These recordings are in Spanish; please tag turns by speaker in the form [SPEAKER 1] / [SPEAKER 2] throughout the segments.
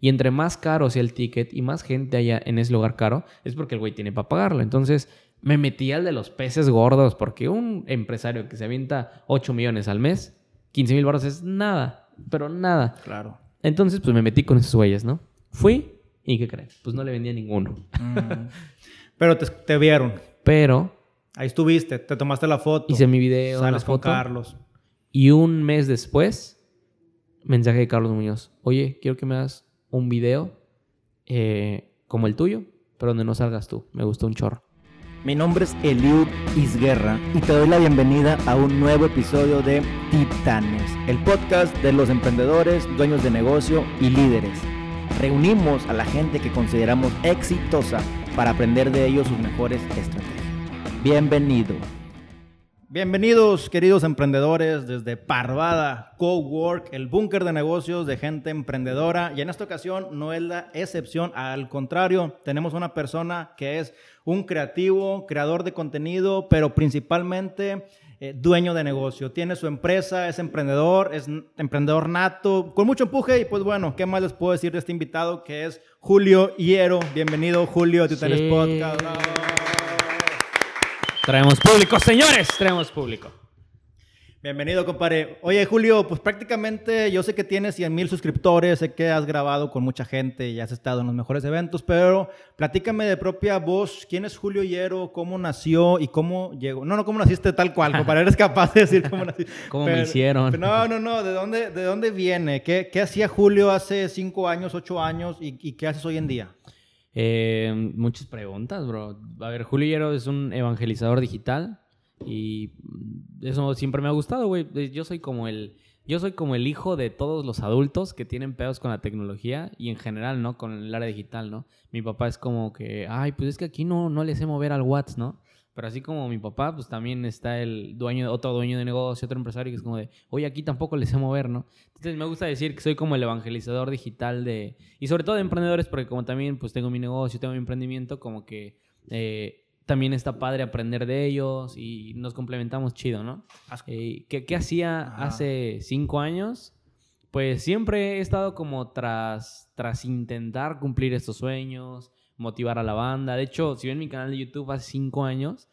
[SPEAKER 1] Y entre más caro sea el ticket y más gente haya en ese lugar caro, es porque el güey tiene para pagarlo. Entonces me metí al de los peces gordos, porque un empresario que se avienta 8 millones al mes, 15 mil baros es nada, pero nada.
[SPEAKER 2] Claro.
[SPEAKER 1] Entonces, pues me metí con esos güeyes, ¿no? Fui y ¿qué crees? Pues no le vendía ninguno.
[SPEAKER 2] Mm. Pero te, te vieron.
[SPEAKER 1] Pero
[SPEAKER 2] Ahí estuviste, te tomaste la foto.
[SPEAKER 1] hice mi video,
[SPEAKER 2] Sales
[SPEAKER 1] la
[SPEAKER 2] con
[SPEAKER 1] foto.
[SPEAKER 2] Carlos.
[SPEAKER 1] Y un mes después, mensaje de Carlos Muñoz. Oye, quiero que me hagas un video eh, como el tuyo, pero donde no salgas tú. Me gustó un chorro.
[SPEAKER 3] Mi nombre es Eliud Isguerra y te doy la bienvenida a un nuevo episodio de Titanes, el podcast de los emprendedores, dueños de negocio y líderes. Reunimos a la gente que consideramos exitosa para aprender de ellos sus mejores estrategias. Bienvenido.
[SPEAKER 2] Bienvenidos, queridos emprendedores, desde Parvada Cowork, el búnker de negocios de gente emprendedora. Y en esta ocasión no es la excepción, al contrario, tenemos una persona que es un creativo, creador de contenido, pero principalmente eh, dueño de negocio. Tiene su empresa, es emprendedor, es emprendedor nato, con mucho empuje. Y pues bueno, ¿qué más les puedo decir de este invitado que es Julio Hiero? Bienvenido, Julio, a Titanes
[SPEAKER 1] Sí.
[SPEAKER 2] Podcast. Bravo.
[SPEAKER 1] Traemos público, señores. Traemos público.
[SPEAKER 2] Bienvenido, compadre. Oye, Julio, pues prácticamente yo sé que tienes 100 mil suscriptores, sé que has grabado con mucha gente y has estado en los mejores eventos, pero platícame de propia voz, ¿quién es Julio Hierro? ¿Cómo nació y cómo llegó? No, no, ¿cómo naciste tal cual? Compadre, eres capaz de decir cómo naciste.
[SPEAKER 1] ¿Cómo me hicieron?
[SPEAKER 2] No, no, no, ¿de dónde, de dónde viene? ¿Qué, qué hacía Julio hace 5 años, 8 años y, y qué haces hoy en día?
[SPEAKER 1] Eh, muchas preguntas, bro. A ver, Julio Hierro es un evangelizador digital y eso siempre me ha gustado, güey. Yo soy como el yo soy como el hijo de todos los adultos que tienen pedos con la tecnología y en general, ¿no? Con el área digital, ¿no? Mi papá es como que, ay, pues es que aquí no, no le sé mover al WhatsApp, ¿no? Pero así como mi papá, pues también está el dueño, otro dueño de negocio, otro empresario que es como de, oye, aquí tampoco le sé mover, ¿no? Entonces me gusta decir que soy como el evangelizador digital de, y sobre todo de emprendedores, porque como también pues tengo mi negocio, tengo mi emprendimiento, como que eh, también está padre aprender de ellos y nos complementamos chido, ¿no? Eh, ¿qué, qué hacía
[SPEAKER 2] Ajá.
[SPEAKER 1] hace cinco años? Pues siempre he estado como tras, tras intentar cumplir estos sueños, motivar a la banda. De hecho, si ven mi canal de YouTube hace cinco años,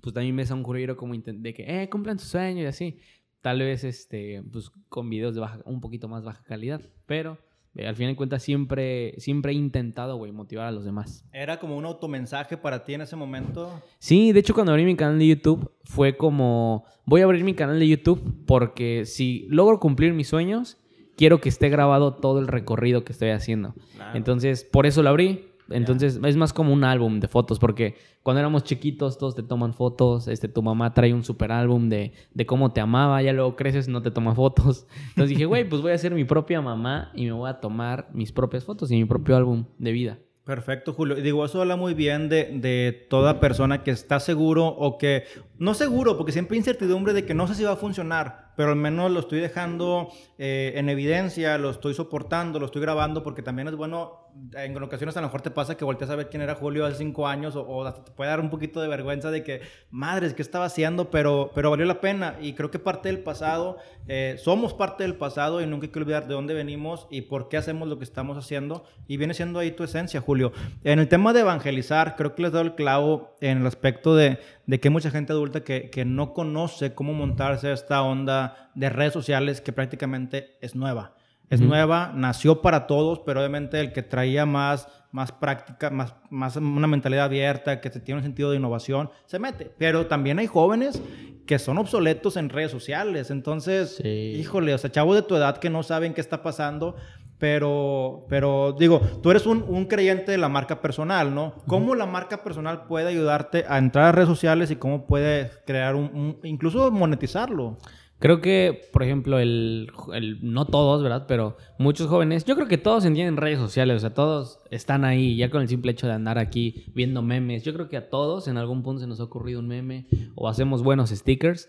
[SPEAKER 1] pues también un curioso como de que, eh, cumplan sus sueños y así. Tal vez, este, pues con videos de baja, un poquito más baja calidad. Pero eh, al final de cuentas siempre, siempre he intentado, güey, motivar a los demás.
[SPEAKER 2] ¿Era como un automensaje para ti en ese momento?
[SPEAKER 1] Sí, de hecho cuando abrí mi canal de YouTube fue como, voy a abrir mi canal de YouTube porque si logro cumplir mis sueños, quiero que esté grabado todo el recorrido que estoy haciendo.
[SPEAKER 2] Claro.
[SPEAKER 1] Entonces, por eso lo abrí. Entonces, es más como un álbum de fotos, porque cuando éramos chiquitos todos te toman fotos, este, tu mamá trae un super álbum de, de cómo te amaba, ya luego creces, no te toma fotos. Entonces dije, güey, pues voy a ser mi propia mamá y me voy a tomar mis propias fotos y mi propio álbum de vida.
[SPEAKER 2] Perfecto, Julio. Y digo, eso habla muy bien de, de toda persona que está seguro o que, no seguro, porque siempre hay incertidumbre de que no sé si va a funcionar, pero al menos lo estoy dejando eh, en evidencia, lo estoy soportando, lo estoy grabando, porque también es bueno, en ocasiones a lo mejor te pasa que volteas a ver quién era Julio hace cinco años o, o hasta te puede dar un poquito de vergüenza de que, madres, ¿qué estaba haciendo? Pero, pero valió la pena y creo que parte del pasado, eh, somos parte del pasado y nunca hay que olvidar de dónde venimos y por qué hacemos lo que estamos haciendo y viene siendo ahí tu esencia, Julio. En el tema de evangelizar, creo que les he dado el clavo en el aspecto de, de que hay mucha gente adulta que, que no conoce cómo montarse esta onda de redes sociales que prácticamente es nueva. Es nueva, nació para todos, pero obviamente el que traía más, más práctica, más, más una mentalidad abierta, que tiene un sentido de innovación, se mete. Pero también hay jóvenes que son obsoletos en redes sociales. Entonces,
[SPEAKER 1] Sí.
[SPEAKER 2] híjole, o sea, chavos de tu edad que no saben qué está pasando, pero, pero digo, tú eres un, un creyente de la marca personal, ¿no? ¿Cómo la marca personal puede ayudarte a entrar a redes sociales y cómo puede crear un, un- incluso monetizarlo?
[SPEAKER 1] Creo que, por ejemplo, el, el- no todos, ¿verdad? Pero muchos jóvenes, yo creo que todos entienden redes sociales, o sea, todos están ahí ya con el simple hecho de andar aquí viendo memes. Yo creo que a todos en algún punto se nos ha ocurrido un meme o hacemos buenos stickers.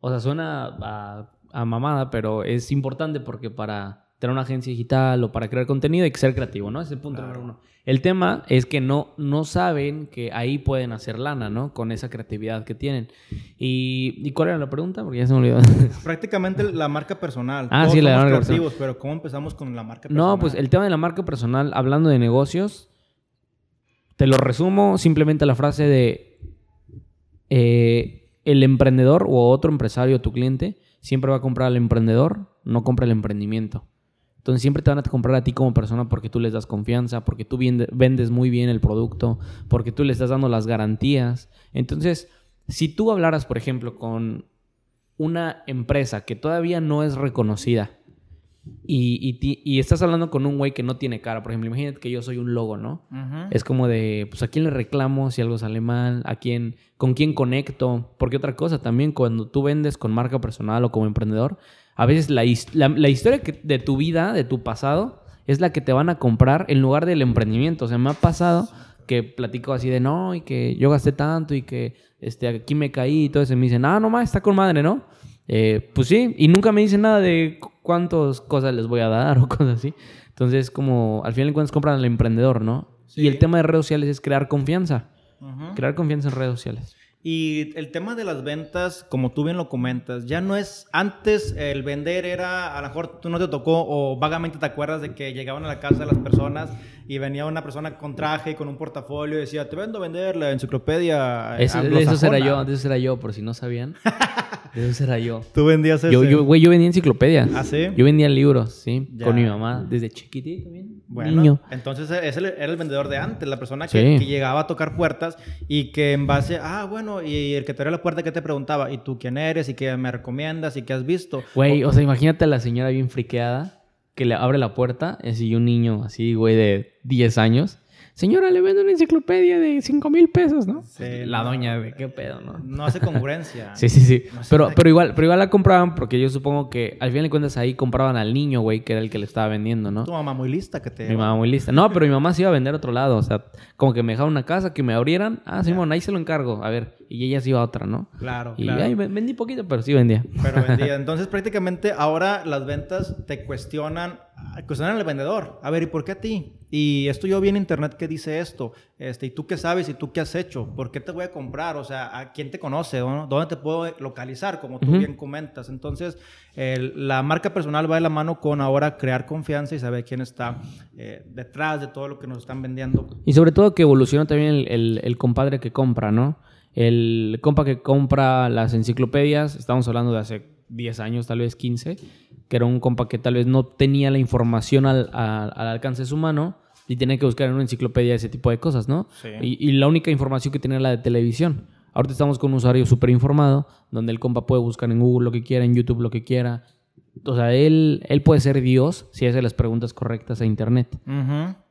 [SPEAKER 1] O sea, suena a, a mamada, pero es importante porque para tener una agencia digital o para crear contenido, hay que ser creativo, ¿no? Es el punto número uno. El tema es que no, no saben que ahí pueden hacer lana, ¿no? Con esa creatividad que tienen. ¿Y, ¿y cuál era la pregunta? Porque ya se me olvidó.
[SPEAKER 2] Prácticamente la marca personal.
[SPEAKER 1] Ah,
[SPEAKER 2] Todos
[SPEAKER 1] sí, la marca
[SPEAKER 2] creativos, pero ¿cómo empezamos con la marca personal?
[SPEAKER 1] No, pues el tema de la marca personal, hablando de negocios, te lo resumo simplemente a la frase de eh, el emprendedor o otro empresario, tu cliente, siempre va a comprar al emprendedor, no compra el emprendimiento. Entonces siempre te van a comprar a ti como persona porque tú les das confianza, porque tú vendes muy bien el producto, porque tú le estás dando las garantías. Entonces, si tú hablaras, por ejemplo, con una empresa que todavía no es reconocida y, y ti- y estás hablando con un güey que no tiene cara, por ejemplo, imagínate que yo soy un logo, ¿no? Es como de, pues, ¿a quién le reclamo si algo sale mal? ¿A quién, con quién conecto? Porque otra cosa también, cuando tú vendes con marca personal o como emprendedor, a veces la, la, la historia que- de tu vida, de tu pasado, es la que te van a comprar en lugar del emprendimiento. O sea, me ha pasado que platico así de, no, y que yo gasté tanto y que este, aquí me caí y todo eso. Y me dicen, ah, no más, está con madre, ¿no? Eh, pues sí, y nunca me dicen nada de cu- cuántas cosas les voy a dar o cosas así. Entonces, como al final de cuentas compran al emprendedor, ¿no?
[SPEAKER 2] Sí.
[SPEAKER 1] Y el tema de redes sociales es crear confianza. Crear confianza en redes sociales.
[SPEAKER 2] Y el tema de las ventas, como tú bien lo comentas, ya no es antes el vender era, a lo mejor tú no te tocó o vagamente te acuerdas de que llegaban a la casa de las personas y venía una persona con traje y con un portafolio y decía, te vendo a vender la enciclopedia.
[SPEAKER 1] de era
[SPEAKER 2] anglosajona".
[SPEAKER 1] yo, de esos era yo, por si no sabían. De esos era yo.
[SPEAKER 2] Tú vendías ese.
[SPEAKER 1] Yo, yo, güey, yo vendía enciclopedias.
[SPEAKER 2] ¿Ah, sí?
[SPEAKER 1] Yo vendía libros, sí,
[SPEAKER 2] Ya.
[SPEAKER 1] con mi mamá, desde chiquitito bien.
[SPEAKER 2] Bueno,
[SPEAKER 1] Niño.
[SPEAKER 2] entonces ese era el vendedor de antes, la persona que,
[SPEAKER 1] Sí.
[SPEAKER 2] que llegaba a tocar puertas y que en base, ah, bueno, y el que te abrió la puerta que te preguntaba, ¿y tú quién eres? ¿Y qué me recomiendas? ¿Y qué has visto?
[SPEAKER 1] Güey, o sea, imagínate a la señora bien friqueada que le abre la puerta y un niño así, güey, de 10 años. Señora, le vendo una enciclopedia de 5 mil pesos, ¿no?
[SPEAKER 2] Sí,
[SPEAKER 1] la
[SPEAKER 2] no.
[SPEAKER 1] doña, de qué pedo, ¿no?
[SPEAKER 2] No hace congruencia.
[SPEAKER 1] Sí, sí, sí.
[SPEAKER 2] No
[SPEAKER 1] Pero, pero, igual, pero igual la compraban porque yo supongo que al final de cuentas ahí compraban al niño, güey, que era el que le estaba vendiendo, ¿no?
[SPEAKER 2] Tu mamá muy lista que te...
[SPEAKER 1] Mi mamá muy lista. No, pero mi mamá se iba a vender a otro lado. O sea, como que me dejaba una casa, que me abrieran. Ah, Simón, ahí se lo encargo. A ver. Y ella se iba a otra, ¿no?
[SPEAKER 2] Claro,
[SPEAKER 1] Y
[SPEAKER 2] claro.
[SPEAKER 1] ven- vendí poquito, pero sí vendía.
[SPEAKER 2] Pero vendía. Entonces, prácticamente ahora las ventas te cuestionan, cuestionan al vendedor. A ver, ¿y por qué a ti? Y esto yo vi en internet que dice esto. Este, ¿Y tú qué sabes? ¿Y tú qué has hecho? ¿Por qué te voy a comprar? O sea, ¿a quién te conoce? ¿no? ¿Dónde te puedo localizar? Como tú bien comentas. Entonces, la marca personal va de la mano con ahora crear confianza y saber quién está eh, detrás de todo lo que nos están vendiendo.
[SPEAKER 1] Y sobre todo que evoluciona también el, el- el compadre que compra, ¿no? El compa que compra las enciclopedias, estamos hablando de hace 10 años, tal vez 15, que era un compa que tal vez no tenía la información al, a- al alcance de su mano y tenía que buscar en una enciclopedia ese tipo de cosas, ¿no?
[SPEAKER 2] Sí.
[SPEAKER 1] Y, y la única información que tenía era la de televisión. Ahorita estamos con un usuario súper informado, donde el compa puede buscar en Google lo que quiera, en YouTube lo que quiera. O sea, él, él puede ser Dios si hace las preguntas correctas a Internet.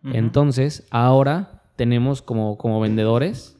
[SPEAKER 1] Entonces, ahora tenemos como, como vendedores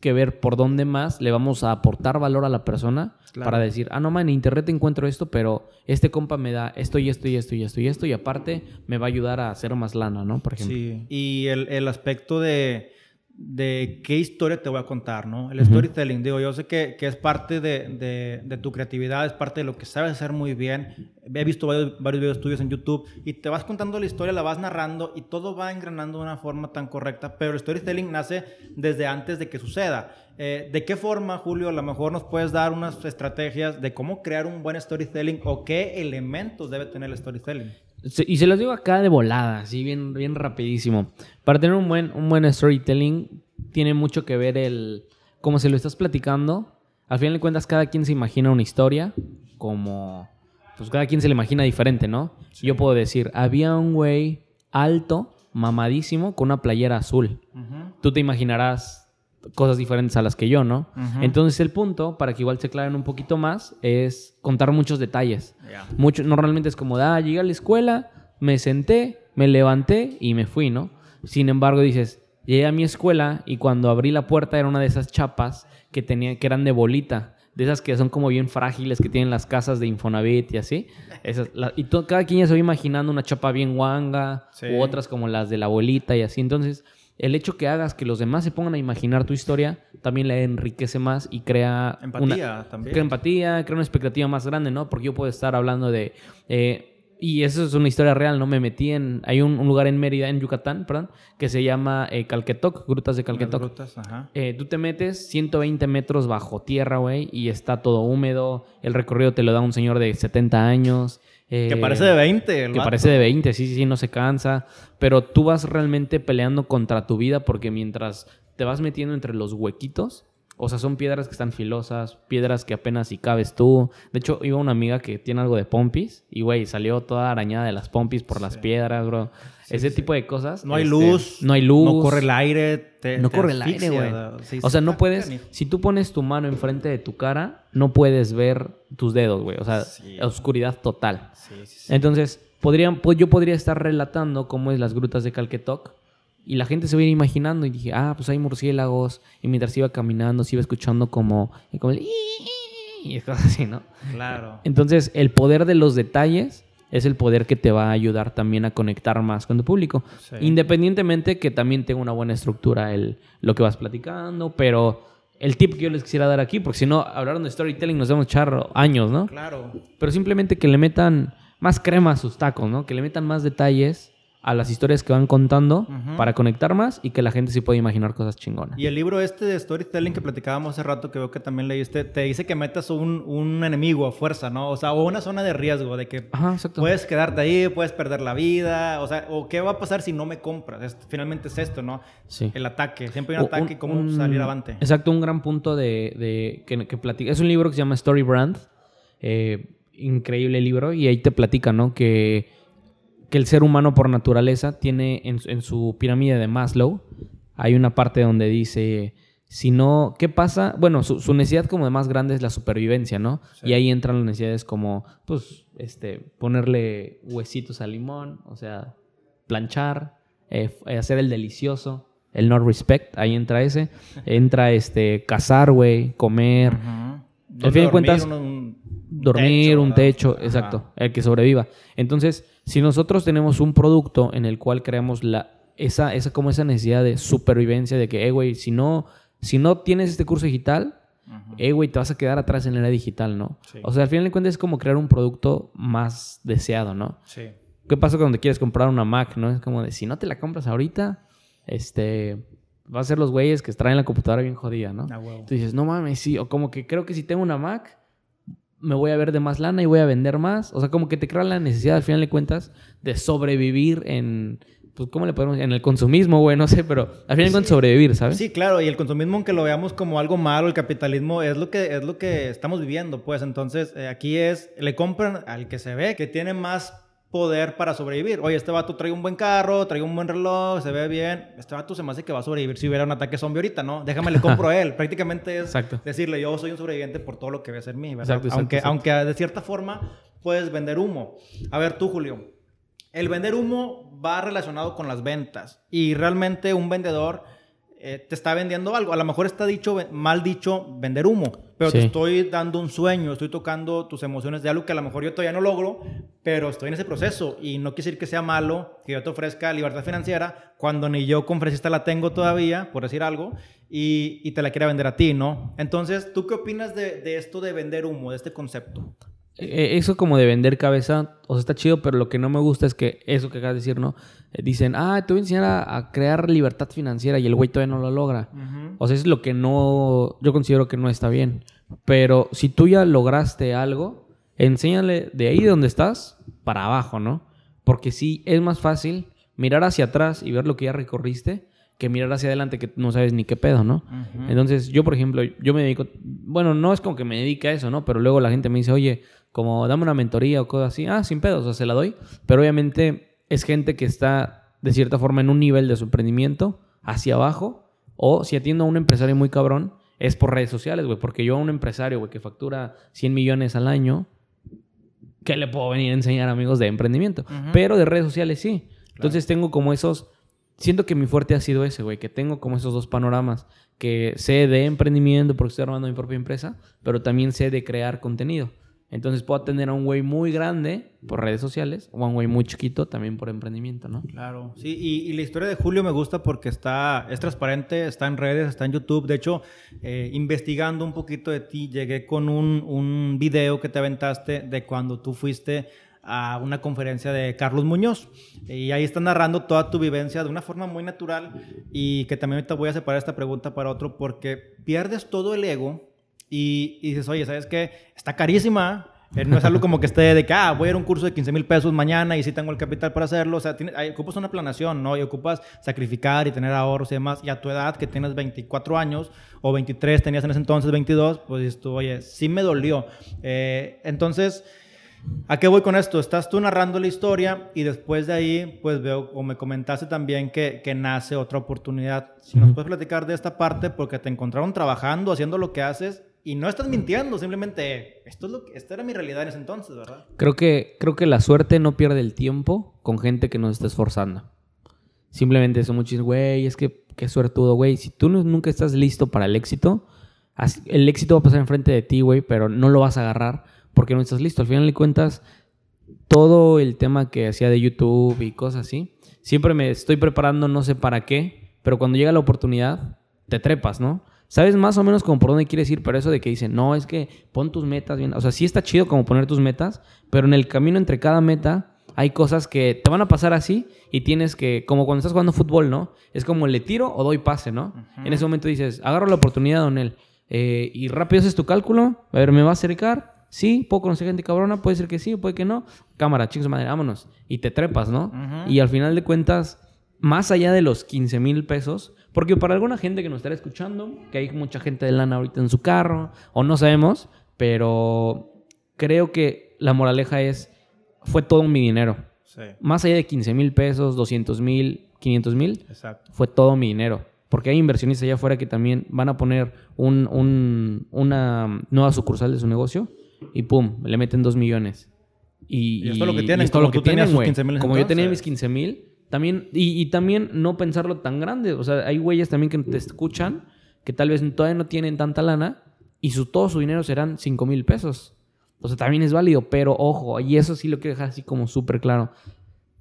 [SPEAKER 1] que ver por dónde más le vamos a aportar valor a la persona
[SPEAKER 2] Claro.
[SPEAKER 1] para decir, ah, no, man, en internet encuentro esto, pero este compa me da esto y esto y esto y esto y esto y aparte me va a ayudar a hacer más lana, ¿no? Por ejemplo.
[SPEAKER 2] Sí, y el, el aspecto de, de qué historia te voy a contar, ¿no? El storytelling, digo, yo sé que, que es parte de, de- de tu creatividad, es parte de lo que sabes hacer muy bien. He visto varios, varios videos tuyos en YouTube y te vas contando la historia, la vas narrando y todo va engranando de una forma tan correcta, pero el storytelling nace desde antes de que suceda. Eh, ¿De qué forma, Julio, a lo mejor nos puedes dar unas estrategias de cómo crear un buen storytelling o qué elementos debe tener el storytelling?
[SPEAKER 1] Y se los digo acá de volada, así bien, bien rapidísimo. Para tener un buen, un buen storytelling, tiene mucho que ver el cómo se lo estás platicando. Al final de cuentas, cada quien se imagina una historia, como pues cada quien se la imagina diferente, ¿no? Yo puedo decir, había un güey alto, mamadísimo, con una playera azul. Tú te imaginarás cosas diferentes a las que yo, ¿no? Entonces el punto, para que igual se aclaren un poquito más, es contar muchos detalles.
[SPEAKER 2] Ya.
[SPEAKER 1] Mucho, normalmente es como, ah, llegué a la escuela, me senté, me levanté y me fui, ¿no? Sin embargo, dices, llegué a mi escuela y cuando abrí la puerta era una de esas chapas que, tenía, que eran de bolita. De esas que son como bien frágiles que tienen las casas de Infonavit y así. Esas, la- y cada quien ya se va imaginando una chapa bien guanga
[SPEAKER 2] Sí.
[SPEAKER 1] u otras como las de la abuelita y así. Entonces, el hecho que hagas que los demás se pongan a imaginar tu historia también le enriquece más y crea
[SPEAKER 2] Empatía
[SPEAKER 1] una,
[SPEAKER 2] también.
[SPEAKER 1] Crea empatía, crea una expectativa más grande, ¿no? Porque yo puedo estar hablando de... eh, y eso es una historia real, ¿no? Me metí en... Hay un, un lugar en Mérida, en Yucatán, perdón, que se llama eh, Calquetoc, Grutas de Calquetoc.
[SPEAKER 2] Las rutas, ajá.
[SPEAKER 1] Eh, tú te metes 120 metros bajo tierra, güey, y está todo húmedo. El recorrido te lo da un señor de 70 años. Eh,
[SPEAKER 2] Que parece de 20. el
[SPEAKER 1] que
[SPEAKER 2] vato.
[SPEAKER 1] parece de 20, sí, sí, sí, no se cansa. Pero tú vas realmente peleando contra tu vida porque mientras te vas metiendo entre los huequitos, o sea, son piedras que están filosas, piedras que apenas si cabes tú. De hecho, iba una amiga que tiene algo de pompis y, güey, salió toda arañada de las pompis por las piedras, bro. Ese tipo de cosas.
[SPEAKER 2] No hay
[SPEAKER 1] este,
[SPEAKER 2] luz.
[SPEAKER 1] No hay luz.
[SPEAKER 2] No corre el aire. te-
[SPEAKER 1] No
[SPEAKER 2] te
[SPEAKER 1] corre el aire, güey.
[SPEAKER 2] Sí,
[SPEAKER 1] o sea, no puedes.
[SPEAKER 2] canijo.
[SPEAKER 1] Si tú pones tu mano enfrente de tu cara, no puedes ver tus dedos, güey. O sea,
[SPEAKER 2] Sí.
[SPEAKER 1] oscuridad total.
[SPEAKER 2] Sí, sí, sí.
[SPEAKER 1] Entonces, podrían, pues, yo podría estar relatando cómo es las grutas de Calquetoc. Y la gente se va a ir imaginando. Y dije, ah, pues hay murciélagos. Y mientras iba caminando, se iba escuchando como. como el y cosas así, ¿no?
[SPEAKER 2] Claro.
[SPEAKER 1] Entonces, el poder de los detalles es el poder que te va a ayudar también a conectar más con tu público.
[SPEAKER 2] Sí.
[SPEAKER 1] Independientemente que también tenga una buena estructura el, lo que vas platicando, pero el tip que yo les quisiera dar aquí, porque si no, hablaron de storytelling, nos debemos echar años, ¿no?
[SPEAKER 2] Claro.
[SPEAKER 1] Pero simplemente que le metan más crema a sus tacos, ¿no? Que le metan más detalles a las historias que van contando para conectar más y que la gente sí pueda imaginar cosas chingonas.
[SPEAKER 2] Y el libro este de storytelling que platicábamos hace rato, que veo que también leíste, te dice que metas un, un enemigo a fuerza, ¿no? O sea, o una zona de riesgo, de que
[SPEAKER 1] Ajá,
[SPEAKER 2] puedes quedarte ahí, puedes perder la vida, o sea, o qué va a pasar si no me compras. Es- finalmente es esto, ¿no?
[SPEAKER 1] Sí.
[SPEAKER 2] El ataque, siempre hay un
[SPEAKER 1] O
[SPEAKER 2] ataque y cómo
[SPEAKER 1] un-
[SPEAKER 2] salir avante.
[SPEAKER 1] Exacto, un gran punto de, de- que, que platica. Es un libro que se llama Story Brand. eh, increíble libro. Y ahí te platica, ¿no? Que, que el ser humano por naturaleza tiene en, su- en su pirámide de Maslow, hay una parte donde dice, si no, ¿qué pasa? Bueno, su, su necesidad como de más grande es la supervivencia, ¿no?
[SPEAKER 2] Sí.
[SPEAKER 1] Y ahí entran las necesidades como, pues, este, ponerle huesitos al limón, o sea, planchar, eh, eh, hacer el delicioso, el no respect, ahí entra ese. Entra este cazar, güey, comer, al
[SPEAKER 2] ¿Dónde
[SPEAKER 1] fin de cuentas, dormir, un techo,
[SPEAKER 2] Ajá.
[SPEAKER 1] exacto, el que sobreviva. Entonces, si nosotros tenemos un producto en el cual creamos la esa esa como esa necesidad de supervivencia de que, eh, güey, si no si no tienes este curso digital,
[SPEAKER 2] Ujú.
[SPEAKER 1] eh, güey, te vas a quedar atrás en la era digital, ¿no?
[SPEAKER 2] Sí.
[SPEAKER 1] O sea, al final de cuentas es como crear un producto más deseado, ¿no?
[SPEAKER 2] Sí.
[SPEAKER 1] ¿Qué pasa cuando te quieres comprar una Mac, no? Es como de, si no te la compras ahorita, este, va a ser los güeyes que traen la computadora bien jodida, ¿no?
[SPEAKER 2] Ah, huevo.
[SPEAKER 1] Tú dices, no mames, sí, o como que creo que si tengo una Mac, me voy a ver de más lana y voy a vender más. O sea, como que te crea la necesidad, al final de cuentas, de sobrevivir en, pues, ¿cómo le podemos En el consumismo, güey, no sé, pero al final de cuentas sobrevivir, ¿sabes?
[SPEAKER 2] Sí, claro, y el consumismo, aunque lo veamos como algo malo, el capitalismo es lo que, es lo que estamos viviendo, pues. Entonces, eh, aquí es, le compran al que se ve que tiene más poder para sobrevivir. Oye, este vato trae un buen carro, trae un buen reloj, se ve bien. Este vato se me hace que va a sobrevivir si hubiera un ataque zombie ahorita, ¿no? Déjame le compro a él. Prácticamente es
[SPEAKER 1] Exacto.
[SPEAKER 2] decirle, yo soy un sobreviviente por todo lo que ves en mí, ¿verdad?
[SPEAKER 1] Exacto, exacto,
[SPEAKER 2] aunque, aunque de cierta forma puedes vender humo. A ver, tú, Julio. El vender humo va relacionado con las ventas. Y realmente un vendedor eh, te está vendiendo algo. A lo mejor está dicho, mal dicho, vender humo. Pero te
[SPEAKER 1] Sí.
[SPEAKER 2] estoy dando un sueño, estoy tocando tus emociones de algo que a lo mejor yo todavía no logro, pero estoy en ese proceso. Y no quiere decir que sea malo que yo te ofrezca libertad financiera cuando ni yo conferencista la tengo todavía, por decir algo, y, y te la quiera vender a ti, ¿no? Entonces, ¿tú qué opinas de, de esto de vender humo, de este concepto?
[SPEAKER 1] Eh, Eso como de vender cabeza, o sea, está chido, pero lo que no me gusta es que eso que acabas de decir, ¿no? Eh, Dicen, ah, te voy a enseñar a, a crear libertad financiera y el güey todavía no lo logra. O sea, es lo que no, yo considero que no está bien. Pero si tú ya lograste algo, enséñale de ahí donde estás para abajo, ¿no? Porque sí, es más fácil mirar hacia atrás y ver lo que ya recorriste que mirar hacia adelante que no sabes ni qué pedo, ¿no? Entonces, yo, por ejemplo, yo me dedico, bueno, no es como que me dedique a eso, ¿no? Pero luego la gente me dice, oye, como dame una mentoría o cosas así. Ah, sin pedos, o sea, se la doy. Pero obviamente es gente que está, de cierta forma, en un nivel de su emprendimiento hacia abajo. O si atiendo a un empresario muy cabrón, es por redes sociales, güey. Porque yo a un empresario, güey, que factura 100 millones al año, ¿qué le puedo venir a enseñar, amigos, de emprendimiento? Pero de redes sociales sí. Entonces tengo como esos... Siento que mi fuerte ha sido ese, güey, que tengo como esos dos panoramas, que sé de emprendimiento porque estoy armando mi propia empresa, pero también sé de crear contenido. Entonces puedo atender a un güey muy grande por redes sociales o a un güey muy chiquito también por emprendimiento, ¿no?
[SPEAKER 2] Claro, sí, y, y la historia de Julio me gusta porque está, es transparente, está en redes, está en YouTube. De hecho, eh, investigando un poquito de ti, llegué con un, un video que te aventaste de cuando tú fuiste a una conferencia de Carlos Muñoz. Y ahí está narrando toda tu vivencia de una forma muy natural y que también ahorita voy a separar esta pregunta para otro porque pierdes todo el ego y, y dices, oye, ¿sabes qué? Está carísima. Eh, No es algo como que esté de que, ah, voy a ir a un curso de 15 mil pesos mañana y sí tengo el capital para hacerlo. O sea, hay- ocupas una planación, ¿no? Y ocupas sacrificar y tener ahorros y demás. Y a tu edad, que tienes 24 años o 23, tenías en ese entonces 22, pues dices tú, oye, sí me dolió. Eh, entonces, ¿a qué voy con esto? Estás tú narrando la historia y después de ahí, pues veo, o me comentaste también que, que nace otra oportunidad. Si nos puedes platicar de esta parte, porque te encontraron trabajando, haciendo lo que haces y no estás mintiendo, simplemente esto es lo que, esta era mi realidad en ese entonces, ¿verdad?
[SPEAKER 1] Creo que, creo que la suerte no pierde el tiempo con gente que nos está esforzando. Simplemente son muchos, güey, es que qué suertudo, güey. Si tú no- nunca estás listo para el éxito, el éxito va a pasar enfrente de ti, güey, pero no lo vas a agarrar porque no estás listo. Al final de cuentas, todo el tema que hacía de YouTube y cosas así, siempre me estoy preparando, no sé para qué, pero cuando llega la oportunidad, te trepas, ¿no? Sabes más o menos como por dónde quieres ir, pero eso de que dicen, no, es que pon tus metas bien. O sea, sí está chido como poner tus metas, pero en el camino entre cada meta hay cosas que te van a pasar así y tienes que, como cuando estás jugando fútbol, ¿no? Es como le tiro o doy pase, ¿no? En ese momento dices, agarro la oportunidad, Donel, eh, y rápido haces tu cálculo, a ver, ¿me va a acercar? Sí, puedo conocer gente cabrona, puede ser que sí, puede que no. Cámara, chicos, madre, vámonos. Y te trepas, ¿no? Y al final de cuentas, más allá de los 15 mil pesos, porque para alguna gente que nos estará escuchando, que hay mucha gente de lana ahorita en su carro, o no sabemos, pero creo que la moraleja es, fue todo mi dinero.
[SPEAKER 2] Sí,
[SPEAKER 1] Más allá de 15 mil pesos, 200 mil, 500 mil, fue todo mi dinero. Porque hay inversionistas allá afuera que también van a poner un- un- una nueva sucursal de su negocio y pum, le meten 2 millones. Y,
[SPEAKER 2] Y esto es lo que
[SPEAKER 1] y
[SPEAKER 2] tienen,
[SPEAKER 1] es
[SPEAKER 2] como
[SPEAKER 1] lo que
[SPEAKER 2] tú
[SPEAKER 1] tienen,
[SPEAKER 2] tus
[SPEAKER 1] güey.
[SPEAKER 2] 15,000 en
[SPEAKER 1] Como yo tenía mis 15 mil, también, y, y también no pensarlo tan grande. O sea, hay güeyes también que te escuchan que tal vez todavía no tienen tanta lana y su, todo su dinero serán 5 mil pesos. O sea, también es válido, pero ojo, y eso sí lo quiero dejar así como súper claro.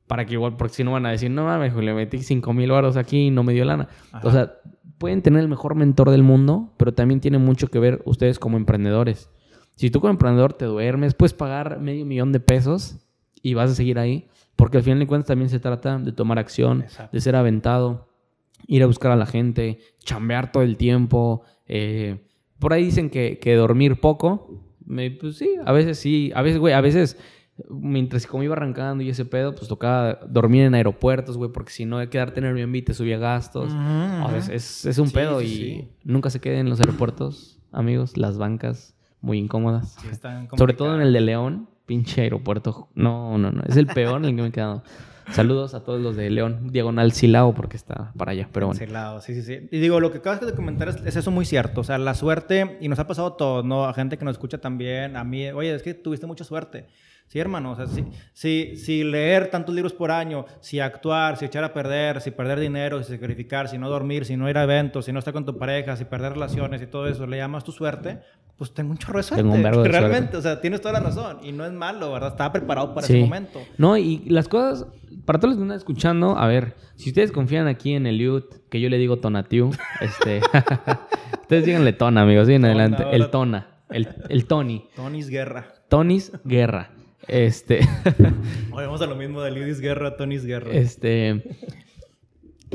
[SPEAKER 1] Para que igual, porque si no van a decir, no mames, le metí 5 mil baros aquí y no me dio lana.
[SPEAKER 2] Ajá.
[SPEAKER 1] O sea, pueden tener el mejor mentor del mundo, pero también tiene mucho que ver ustedes como emprendedores. Si tú como emprendedor te duermes, puedes pagar medio millón de pesos y vas a seguir ahí, porque al final de cuentas también se trata de tomar acción,
[SPEAKER 2] Exacto.
[SPEAKER 1] de ser aventado, ir a buscar a la gente, chambear todo el tiempo. eh, por ahí dicen que, que dormir poco. Me- pues sí, a veces sí, a veces, güey, a veces mientras como iba arrancando y ese pedo, pues tocaba dormir en aeropuertos, güey, porque si no, quedarte en Airbnb te subía gastos. O sea, es, es- un
[SPEAKER 2] Sí,
[SPEAKER 1] pedo
[SPEAKER 2] sí,
[SPEAKER 1] y
[SPEAKER 2] sí.
[SPEAKER 1] nunca se queden en los aeropuertos, amigos, las bancas muy incómodas.
[SPEAKER 2] Sí, están
[SPEAKER 1] Sobre todo en el de León, pinche aeropuerto. No, no, no, es el peor en el que me he quedado. Saludos a todos los de León, diagonal Silao, porque está para allá, pero bueno.
[SPEAKER 2] Cancelado, sí, sí, sí. Y digo, lo que acabas de comentar es, es eso muy cierto. O sea, la suerte, y nos ha pasado a todos, ¿no? A gente que nos escucha también, a mí, oye, es que tuviste mucha suerte. Sí, hermano, o sea, si, si, si leer tantos libros por año, si actuar, si echar a perder, si perder dinero, si sacrificar, si no dormir, si no ir a eventos, si no estar con tu pareja, si perder relaciones y todo eso, le llamas tu suerte, pues tengo un chorro de suerte.
[SPEAKER 1] Tengo un vergo de
[SPEAKER 2] Realmente,
[SPEAKER 1] suerte.
[SPEAKER 2] o sea, tienes toda la razón. Y no es malo, ¿verdad? Estaba preparado para
[SPEAKER 1] Sí.
[SPEAKER 2] ese momento.
[SPEAKER 1] No, y las cosas, para todos los que están escuchando, a ver, si ustedes confían aquí en el youth, que yo le digo Tonatiu, este, ustedes díganle Tona, amigos,
[SPEAKER 2] Tona,
[SPEAKER 1] adelante, el Tona, el, el Tony,
[SPEAKER 2] Tony's Guerra.
[SPEAKER 1] Tony's Guerra, este,
[SPEAKER 2] a lo mismo de Lidis Guerra, Tony's Guerra.
[SPEAKER 1] este,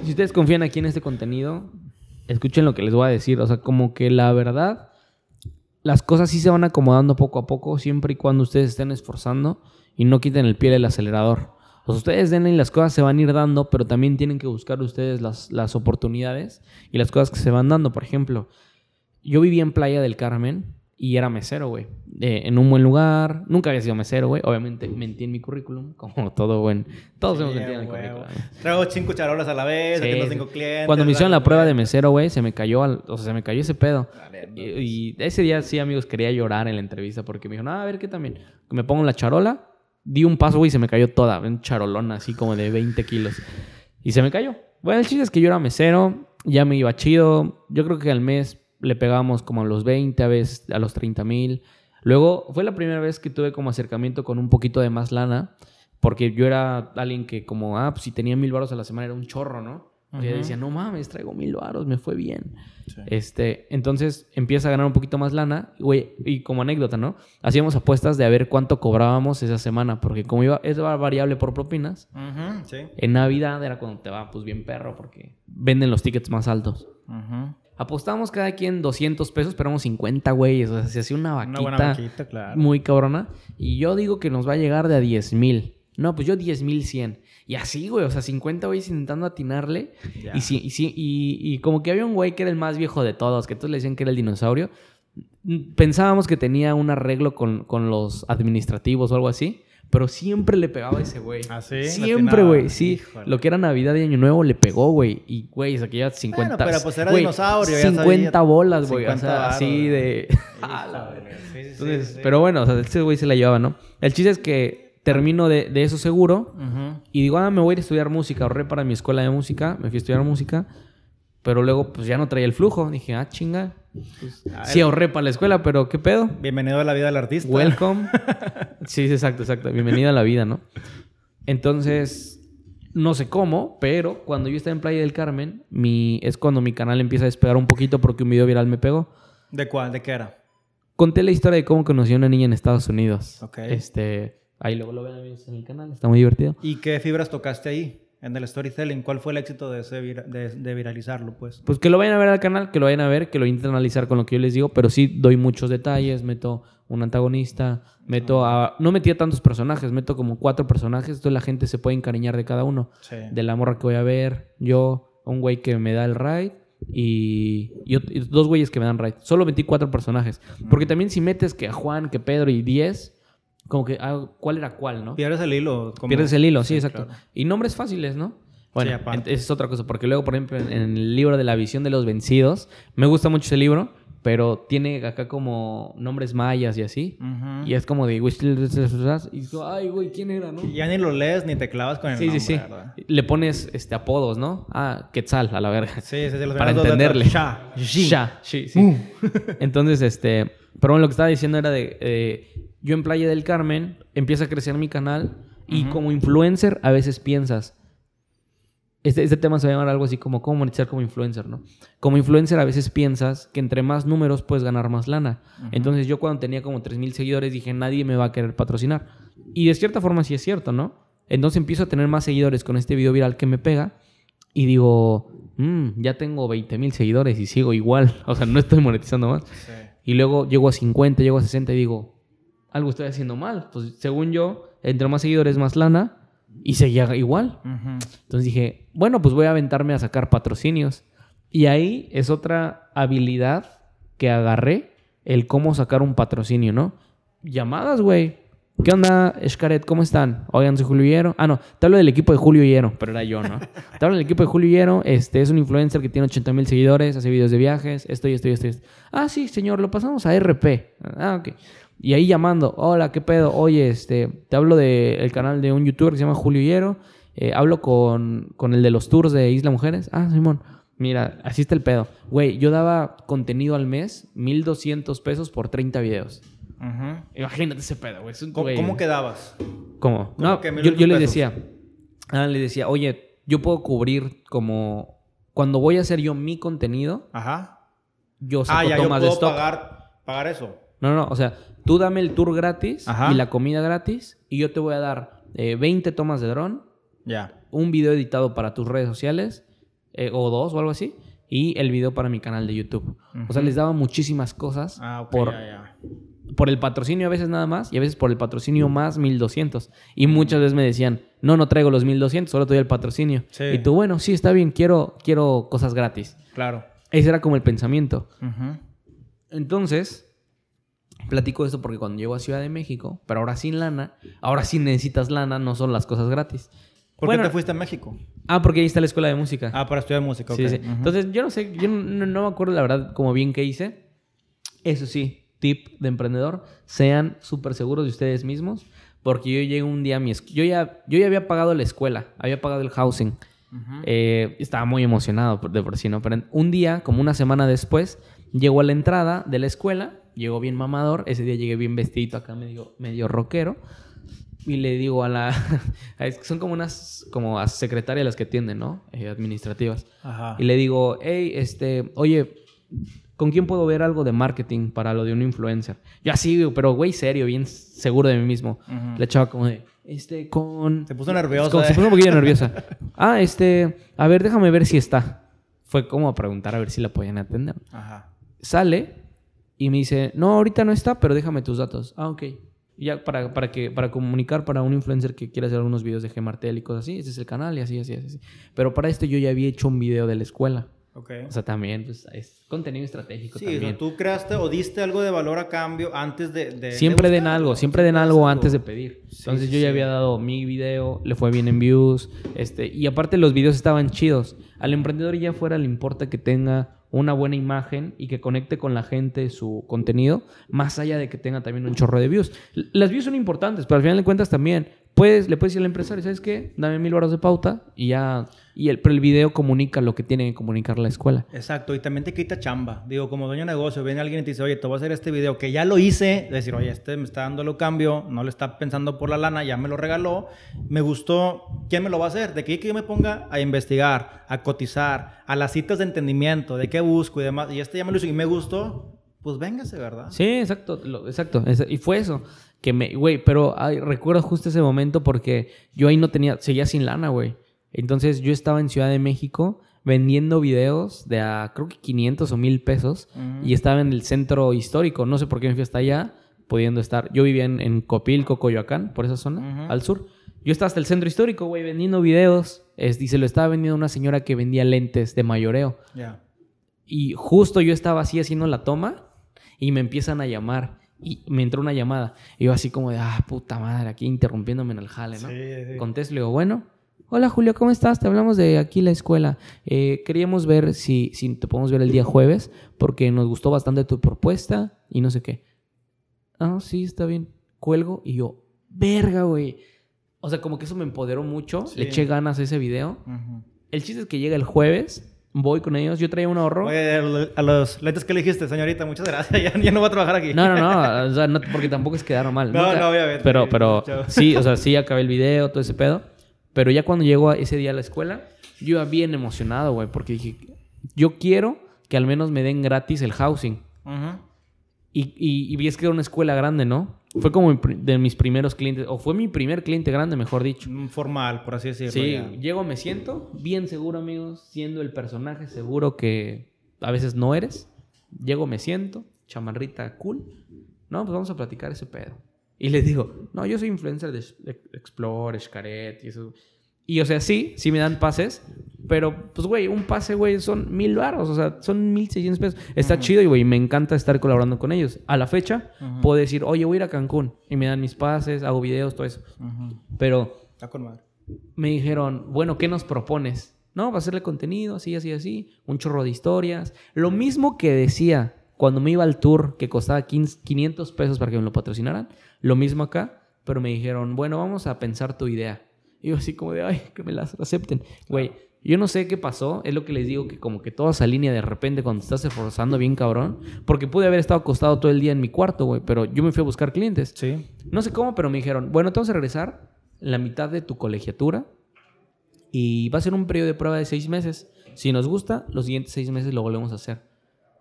[SPEAKER 1] si ustedes confían aquí en este contenido, escuchen lo que les voy a decir, o sea, como que la verdad, las cosas sí se van acomodando poco a poco, siempre y cuando ustedes estén esforzando y no quiten el pie del acelerador. O sea, ustedes den y las cosas se van a ir dando, pero también tienen que buscar ustedes las, las oportunidades y las cosas que se van dando. Por ejemplo, yo vivía en Playa del Carmen y era mesero, güey. Eh, en un buen lugar. Nunca había sido mesero, güey. Obviamente mentí en mi currículum, como todo buen... Todos hemos mentido en el currículum.
[SPEAKER 2] Traigo cinco charolas a la vez,
[SPEAKER 1] Sí, sí.
[SPEAKER 2] cinco clientes.
[SPEAKER 1] Cuando me hicieron la prueba de mesero, güey, se me cayó, al- o sea, se me cayó ese pedo.
[SPEAKER 2] No,
[SPEAKER 1] Y, y ese día sí, amigos, quería llorar en la entrevista porque me dijo, no, a ver qué también. Me pongo la charola, di un paso, güey, y se me cayó toda, un charolón así como de 20 kilos. Y se me cayó. Bueno, el chiste es que yo era mesero, ya me iba chido. Yo creo que al mes le pegábamos como a los 20, a veces a los 30 mil. Luego fue la primera vez que tuve como acercamiento con un poquito de más lana, porque yo era alguien que como, ah, pues si tenía mil baros a la semana era un chorro, ¿no? O sea,
[SPEAKER 2] Ujú.
[SPEAKER 1] decía, no mames, traigo mil varos, me fue bien.
[SPEAKER 2] Sí.
[SPEAKER 1] Este, entonces empieza a ganar un poquito más lana, güey, y como anécdota, ¿no? Hacíamos apuestas de a ver cuánto cobrábamos esa semana, porque como iba, es variable por propinas,
[SPEAKER 2] sí.
[SPEAKER 1] en Navidad era cuando te va pues bien perro, porque venden los tickets más altos. Apostamos cada quien 200 pesos, pero éramos 50 güeyes, o sea, se hacía una
[SPEAKER 2] Una
[SPEAKER 1] vaquita,
[SPEAKER 2] buena vaquita, claro.
[SPEAKER 1] muy cabrona, y yo digo que nos va a llegar de a 10 mil. No, pues yo 10 mil 100. Y así, güey, o sea, 50 güeyes intentando atinarle. Y, sí, y, sí, y, y como que había un güey que era el más viejo de todos, que todos le decían que era el dinosaurio. Pensábamos que tenía un arreglo con, con los administrativos o algo así, pero siempre le pegaba a ese güey.
[SPEAKER 2] ¿Ah, sí?
[SPEAKER 1] Siempre, güey, sí.
[SPEAKER 2] Híjole.
[SPEAKER 1] Lo que era Navidad y Año Nuevo le pegó, güey. Y, güey, ya 50...
[SPEAKER 2] Bueno, pero pues era
[SPEAKER 1] güey,
[SPEAKER 2] dinosaurio, ya
[SPEAKER 1] 50
[SPEAKER 2] sabía.
[SPEAKER 1] bolas, güey. O
[SPEAKER 2] 50
[SPEAKER 1] sea, así de...
[SPEAKER 2] Híjole, sí, sí,
[SPEAKER 1] Entonces, pero bueno, o sea, ese güey se la llevaba, ¿no? El chiste es que termino de, de eso seguro y digo, ah, me voy a ir a estudiar música. Ahorré para mi escuela de música, me fui a estudiar música, pero luego pues ya no traía el flujo. Dije, ah, chinga. Pues,
[SPEAKER 2] Ah,
[SPEAKER 1] sí ahorré para la escuela, pero ¿qué pedo?
[SPEAKER 2] Bienvenido a la vida del artista.
[SPEAKER 1] Welcome. sí, exacto, exacto. Bienvenida a la vida, ¿no? Entonces, no sé cómo, pero cuando yo estaba en Playa del Carmen, mi, es cuando mi canal empieza a despegar un poquito porque un video viral me pegó.
[SPEAKER 2] ¿De cuál? ¿De qué era?
[SPEAKER 1] Conté la historia de cómo conocí a una niña en Estados Unidos.
[SPEAKER 2] Ok.
[SPEAKER 1] Este, ahí luego lo ven en el canal, está muy divertido.
[SPEAKER 2] ¿Y qué fibras tocaste ahí? En el storytelling. ¿Cuál fue el éxito de, ese vira- de, de viralizarlo, pues?
[SPEAKER 1] Pues que lo vayan a ver al canal, que lo vayan a ver, que lo intenten analizar con lo que yo les digo, pero sí doy muchos detalles, meto un antagonista, meto a... No metía tantos personajes, meto como cuatro personajes, entonces la gente se puede encariñar de cada uno.
[SPEAKER 2] Sí.
[SPEAKER 1] De la morra que voy a ver, yo, un güey que me da el ride y, y dos güeyes que me dan ride. Solo 24 personajes. Porque también si metes que a Juan, que Pedro y 10, como que ah, cuál era cuál, ¿no?
[SPEAKER 2] Pierdes el hilo. como-
[SPEAKER 1] Pierdes el hilo, sí, exacto.
[SPEAKER 2] claro.
[SPEAKER 1] Y nombres fáciles, ¿no? Bueno,
[SPEAKER 2] Sí,
[SPEAKER 1] es otra cosa, porque luego, por ejemplo, en, el libro de la visión de los vencidos, me gusta mucho ese libro, pero tiene acá como nombres mayas y así. Y es como de... Y digo, ay, güey, ¿quién era, no?
[SPEAKER 2] Y ya ni lo lees ni te clavas con el
[SPEAKER 1] Sí,
[SPEAKER 2] nombre,
[SPEAKER 1] sí, sí.
[SPEAKER 2] ¿verdad?
[SPEAKER 1] Le pones este, apodos, ¿no? Ah, Quetzal, a la verga.
[SPEAKER 2] Sí, sí, sí. los
[SPEAKER 1] Para entenderle.
[SPEAKER 2] Sha.
[SPEAKER 1] Ya, sí, sí. Entonces, este... Pero bueno, lo que estaba diciendo era de... eh, yo en Playa del Carmen empieza a crecer mi canal y como influencer a veces piensas... Este, este tema se va a llamar algo así como cómo monetizar como influencer, ¿no? Como influencer a veces piensas que entre más números puedes ganar más lana. Entonces yo cuando tenía como 3.000 seguidores dije, nadie me va a querer patrocinar. Y de cierta forma sí es cierto, ¿no? Entonces empiezo a tener más seguidores con este video viral que me pega y digo, "Mm, ya tengo 20.000 seguidores y sigo igual. O sea, no estoy monetizando más.
[SPEAKER 2] Sí.
[SPEAKER 1] Y luego llego a 50, llego a 60 y digo, algo estoy haciendo mal. Pues según yo, entre más seguidores más lana y seguía igual.
[SPEAKER 2] Ujú.
[SPEAKER 1] Entonces dije, bueno, pues voy a aventarme a sacar patrocinios. Y ahí es otra habilidad que agarré, el cómo sacar un patrocinio, ¿no? Llamadas, güey. ¿Qué onda, Escaret? ¿Cómo están? Oigan, soy Julio Hierro. Ah, no, te hablo del equipo de Julio Hierro, pero era yo, ¿no? te hablo del equipo de Julio Hierro. Este es un influencer que tiene 80 mil seguidores, hace videos de viajes, esto y esto y esto, y esto. Ah, sí, señor, lo pasamos a RP. Ah, ok. Y ahí llamando, hola, ¿qué pedo? Oye, este, te hablo del canal de un youtuber que se llama Julio Hierro. Eh, hablo con, con el de los tours de Isla Mujeres. Ah, Simón. Mira, así está el pedo. Güey, yo daba contenido al mes, 1200 pesos por 30 videos.
[SPEAKER 2] Ujú.
[SPEAKER 1] Imagínate ese pedo, güey. Es
[SPEAKER 2] ¿Cómo, quedabas?
[SPEAKER 1] ¿Cómo?
[SPEAKER 2] ¿Cómo
[SPEAKER 1] No,
[SPEAKER 2] que
[SPEAKER 1] yo,
[SPEAKER 2] 1200
[SPEAKER 1] yo les decía, ah, les decía, oye, yo puedo cubrir como cuando voy a hacer yo mi contenido,
[SPEAKER 2] Ajá.
[SPEAKER 1] yo saco
[SPEAKER 2] Ah, ya, yo
[SPEAKER 1] tomas de
[SPEAKER 2] puedo
[SPEAKER 1] stock.
[SPEAKER 2] pagar, pagar eso.
[SPEAKER 1] No, no, o sea, tú dame el tour gratis
[SPEAKER 2] Ajá.
[SPEAKER 1] y la comida gratis y yo te voy a dar eh, 20 tomas de dron,
[SPEAKER 2] Ya.
[SPEAKER 1] un video editado para tus redes sociales eh, o dos o algo así y el video para mi canal de YouTube. O sea, les daba muchísimas cosas
[SPEAKER 2] Ah,
[SPEAKER 1] por, por el patrocinio a veces nada más y a veces por el patrocinio más 1200. Y muchas veces me decían, no, no traigo los 1200, solo te doy el patrocinio.
[SPEAKER 2] Sí.
[SPEAKER 1] Y tú, bueno, sí, está bien, quiero, quiero cosas gratis.
[SPEAKER 2] Claro.
[SPEAKER 1] Ese era como el pensamiento. Entonces, platico esto porque cuando llego a Ciudad de México, pero ahora sin lana, ahora sí necesitas lana, no son las cosas gratis.
[SPEAKER 2] ¿Por
[SPEAKER 1] Bueno,
[SPEAKER 2] qué te fuiste a México?
[SPEAKER 1] Ah, porque ahí está la escuela de música.
[SPEAKER 2] Ah, para estudiar música,
[SPEAKER 1] Sí,
[SPEAKER 2] ok.
[SPEAKER 1] sí. Entonces, yo no sé, yo no, no me acuerdo la verdad como bien qué hice. Eso sí, tip de emprendedor, sean súper seguros de ustedes mismos, porque yo llegué un día a mi yo ya, yo ya había pagado la escuela, había pagado el housing,
[SPEAKER 2] Ujú.
[SPEAKER 1] Eh, estaba muy emocionado de por sí, ¿no? Pero un día, como una semana después, llego a la entrada de la escuela, llegó bien mamador, ese día llegué bien vestidito acá, medio, medio rockero, y le digo a la... son como unas como a secretarias las que atienden, ¿no? Eh, administrativas.
[SPEAKER 2] Ajá.
[SPEAKER 1] Y le digo, hey, este, oye, ¿con quién puedo ver algo de marketing para lo de un influencer? Yo así, pero güey, serio, bien seguro de mí mismo.
[SPEAKER 2] Ujú.
[SPEAKER 1] La chava como de, este, con...
[SPEAKER 2] Se puso nerviosa.
[SPEAKER 1] Se
[SPEAKER 2] eh.
[SPEAKER 1] puso un poquillo nerviosa. Ah, este, a ver, déjame ver si está. Fue como a preguntar a ver si la podían atender.
[SPEAKER 2] Ajá.
[SPEAKER 1] Sale y me dice, no, ahorita no está, pero déjame tus datos. Ah, ok. Y ya para, para, que, para comunicar para un influencer que quiera hacer algunos videos de Gemartel y cosas así, ese es el canal y así, así, así. Pero para esto yo ya había hecho un video de la escuela.
[SPEAKER 2] Ok.
[SPEAKER 1] O sea, también pues, es contenido estratégico
[SPEAKER 2] Sí,
[SPEAKER 1] también.
[SPEAKER 2] tú creaste o diste algo de valor a cambio antes de... de-
[SPEAKER 1] Siempre
[SPEAKER 2] de
[SPEAKER 1] den algo, siempre den algo antes de pedir.
[SPEAKER 2] Sí,
[SPEAKER 1] Entonces
[SPEAKER 2] sí,
[SPEAKER 1] yo ya
[SPEAKER 2] sí.
[SPEAKER 1] había dado mi video, le fue bien en views, este, y aparte los videos estaban chidos. Al emprendedor ya fuera le importa que tenga una buena imagen y que conecte con la gente su contenido, más allá de que tenga también un chorro de views. Las views son importantes, pero al final de cuentas también puedes, le puedes decir al empresario, ¿sabes qué? Dame mil horas de pauta y ya, y el, pero el video comunica lo que tiene que comunicar la escuela.
[SPEAKER 2] Exacto, y también te quita chamba. Digo, como dueño de negocio, viene alguien y te dice, oye, te voy a hacer este video que ya lo hice. Decir, oye, este me está dando lo cambio, no le está pensando por la lana, ya me lo regaló. Me gustó, ¿quién me lo va a hacer? De que yo me ponga a investigar, a cotizar, a las citas de entendimiento, de qué busco y demás. Y este ya me lo hizo y me gustó, pues véngase, ¿verdad?
[SPEAKER 1] Sí, exacto, lo- exacto. Y fue eso. Que me, güey, pero ay, recuerdo justo ese momento porque yo ahí no tenía, seguía sin lana, güey. Entonces yo estaba en Ciudad de México vendiendo videos de a creo que 500 o 1000 pesos
[SPEAKER 2] Ujú.
[SPEAKER 1] y estaba en el centro histórico. No sé por qué me fui hasta allá, pudiendo estar. Yo vivía en, en Copilco, Coyoacán, por esa zona, al sur. Yo estaba hasta el centro histórico, güey, vendiendo videos. Es, y se lo estaba vendiendo a una señora que vendía lentes de mayoreo.
[SPEAKER 2] Ya.
[SPEAKER 1] Y justo yo estaba así haciendo la toma y me empiezan a llamar. Y me entró una llamada. Y yo así como de, ah, puta madre, aquí interrumpiéndome en el jale, ¿no?
[SPEAKER 2] Sí, sí.
[SPEAKER 1] Contesto y le digo, bueno, hola Julio, ¿cómo estás? Te hablamos de aquí la escuela. Eh, queríamos ver si, si te podemos ver el día jueves porque nos gustó bastante tu propuesta y no sé qué. Ah, sí, está bien. Cuelgo y yo, verga, güey. O sea, como que eso me empoderó mucho.
[SPEAKER 2] Sí.
[SPEAKER 1] Le eché ganas a ese video. El chiste es que llega el jueves, voy con ellos, yo traía un ahorro.
[SPEAKER 2] Oye, a lo- a los lentes que le dijiste, señorita, muchas gracias. Ya, ya no voy a trabajar aquí.
[SPEAKER 1] No, no, no, o sea, no, porque tampoco es quedar mal.
[SPEAKER 2] No,
[SPEAKER 1] nunca.
[SPEAKER 2] no, obviamente.
[SPEAKER 1] Pero, pero sí, o sea, sí acabé el video, todo ese pedo. Pero ya cuando llego a ese día a la escuela, yo iba bien emocionado, güey, porque dije, yo quiero que al menos me den gratis el housing.
[SPEAKER 2] Ujú.
[SPEAKER 1] Y, y, y vi es que era una escuela grande, ¿no? Fue como de mis primeros clientes, o fue mi primer cliente grande, mejor dicho.
[SPEAKER 2] Un Formal, por así decirlo.
[SPEAKER 1] Sí,
[SPEAKER 2] ya.
[SPEAKER 1] llego, me siento bien seguro, amigos, siendo el personaje seguro que a veces no eres. Llego, me siento, chamarrita cool. No, pues vamos a platicar ese pedo. Y les digo, no, yo soy influencer de de Explore, Xcaret y eso. Y o sea, sí, sí me dan pases, pero pues, güey, un pase, güey, son mil baros, o sea, son mil seiscientos pesos. Está chido y, güey, me encanta estar colaborando con ellos. A la fecha, puedo decir, oye, voy a ir a Cancún y me dan mis pases, hago videos, todo eso. Pero
[SPEAKER 2] Está con madre.
[SPEAKER 1] me dijeron, bueno, ¿qué nos propones? No, va a hacerle contenido, así, así, así, un chorro de historias. Lo mismo que decía cuando me iba al tour, que costaba 15 500 pesos para que me lo patrocinaran, lo mismo acá, pero me dijeron, bueno, vamos a pensar tu idea. Y yo así como de, ay, que me las acepten. Güey, yo no sé qué pasó, es lo que les digo, que como que toda esa línea de repente cuando estás esforzando bien cabrón, porque pude haber estado acostado todo el día en mi cuarto, güey, pero yo me fui a buscar clientes.
[SPEAKER 2] Sí.
[SPEAKER 1] No sé cómo, pero me dijeron, bueno, te vamos a regresar la mitad de tu colegiatura y va a ser un periodo de prueba de seis meses. Si nos gusta, los siguientes seis meses lo volvemos a hacer.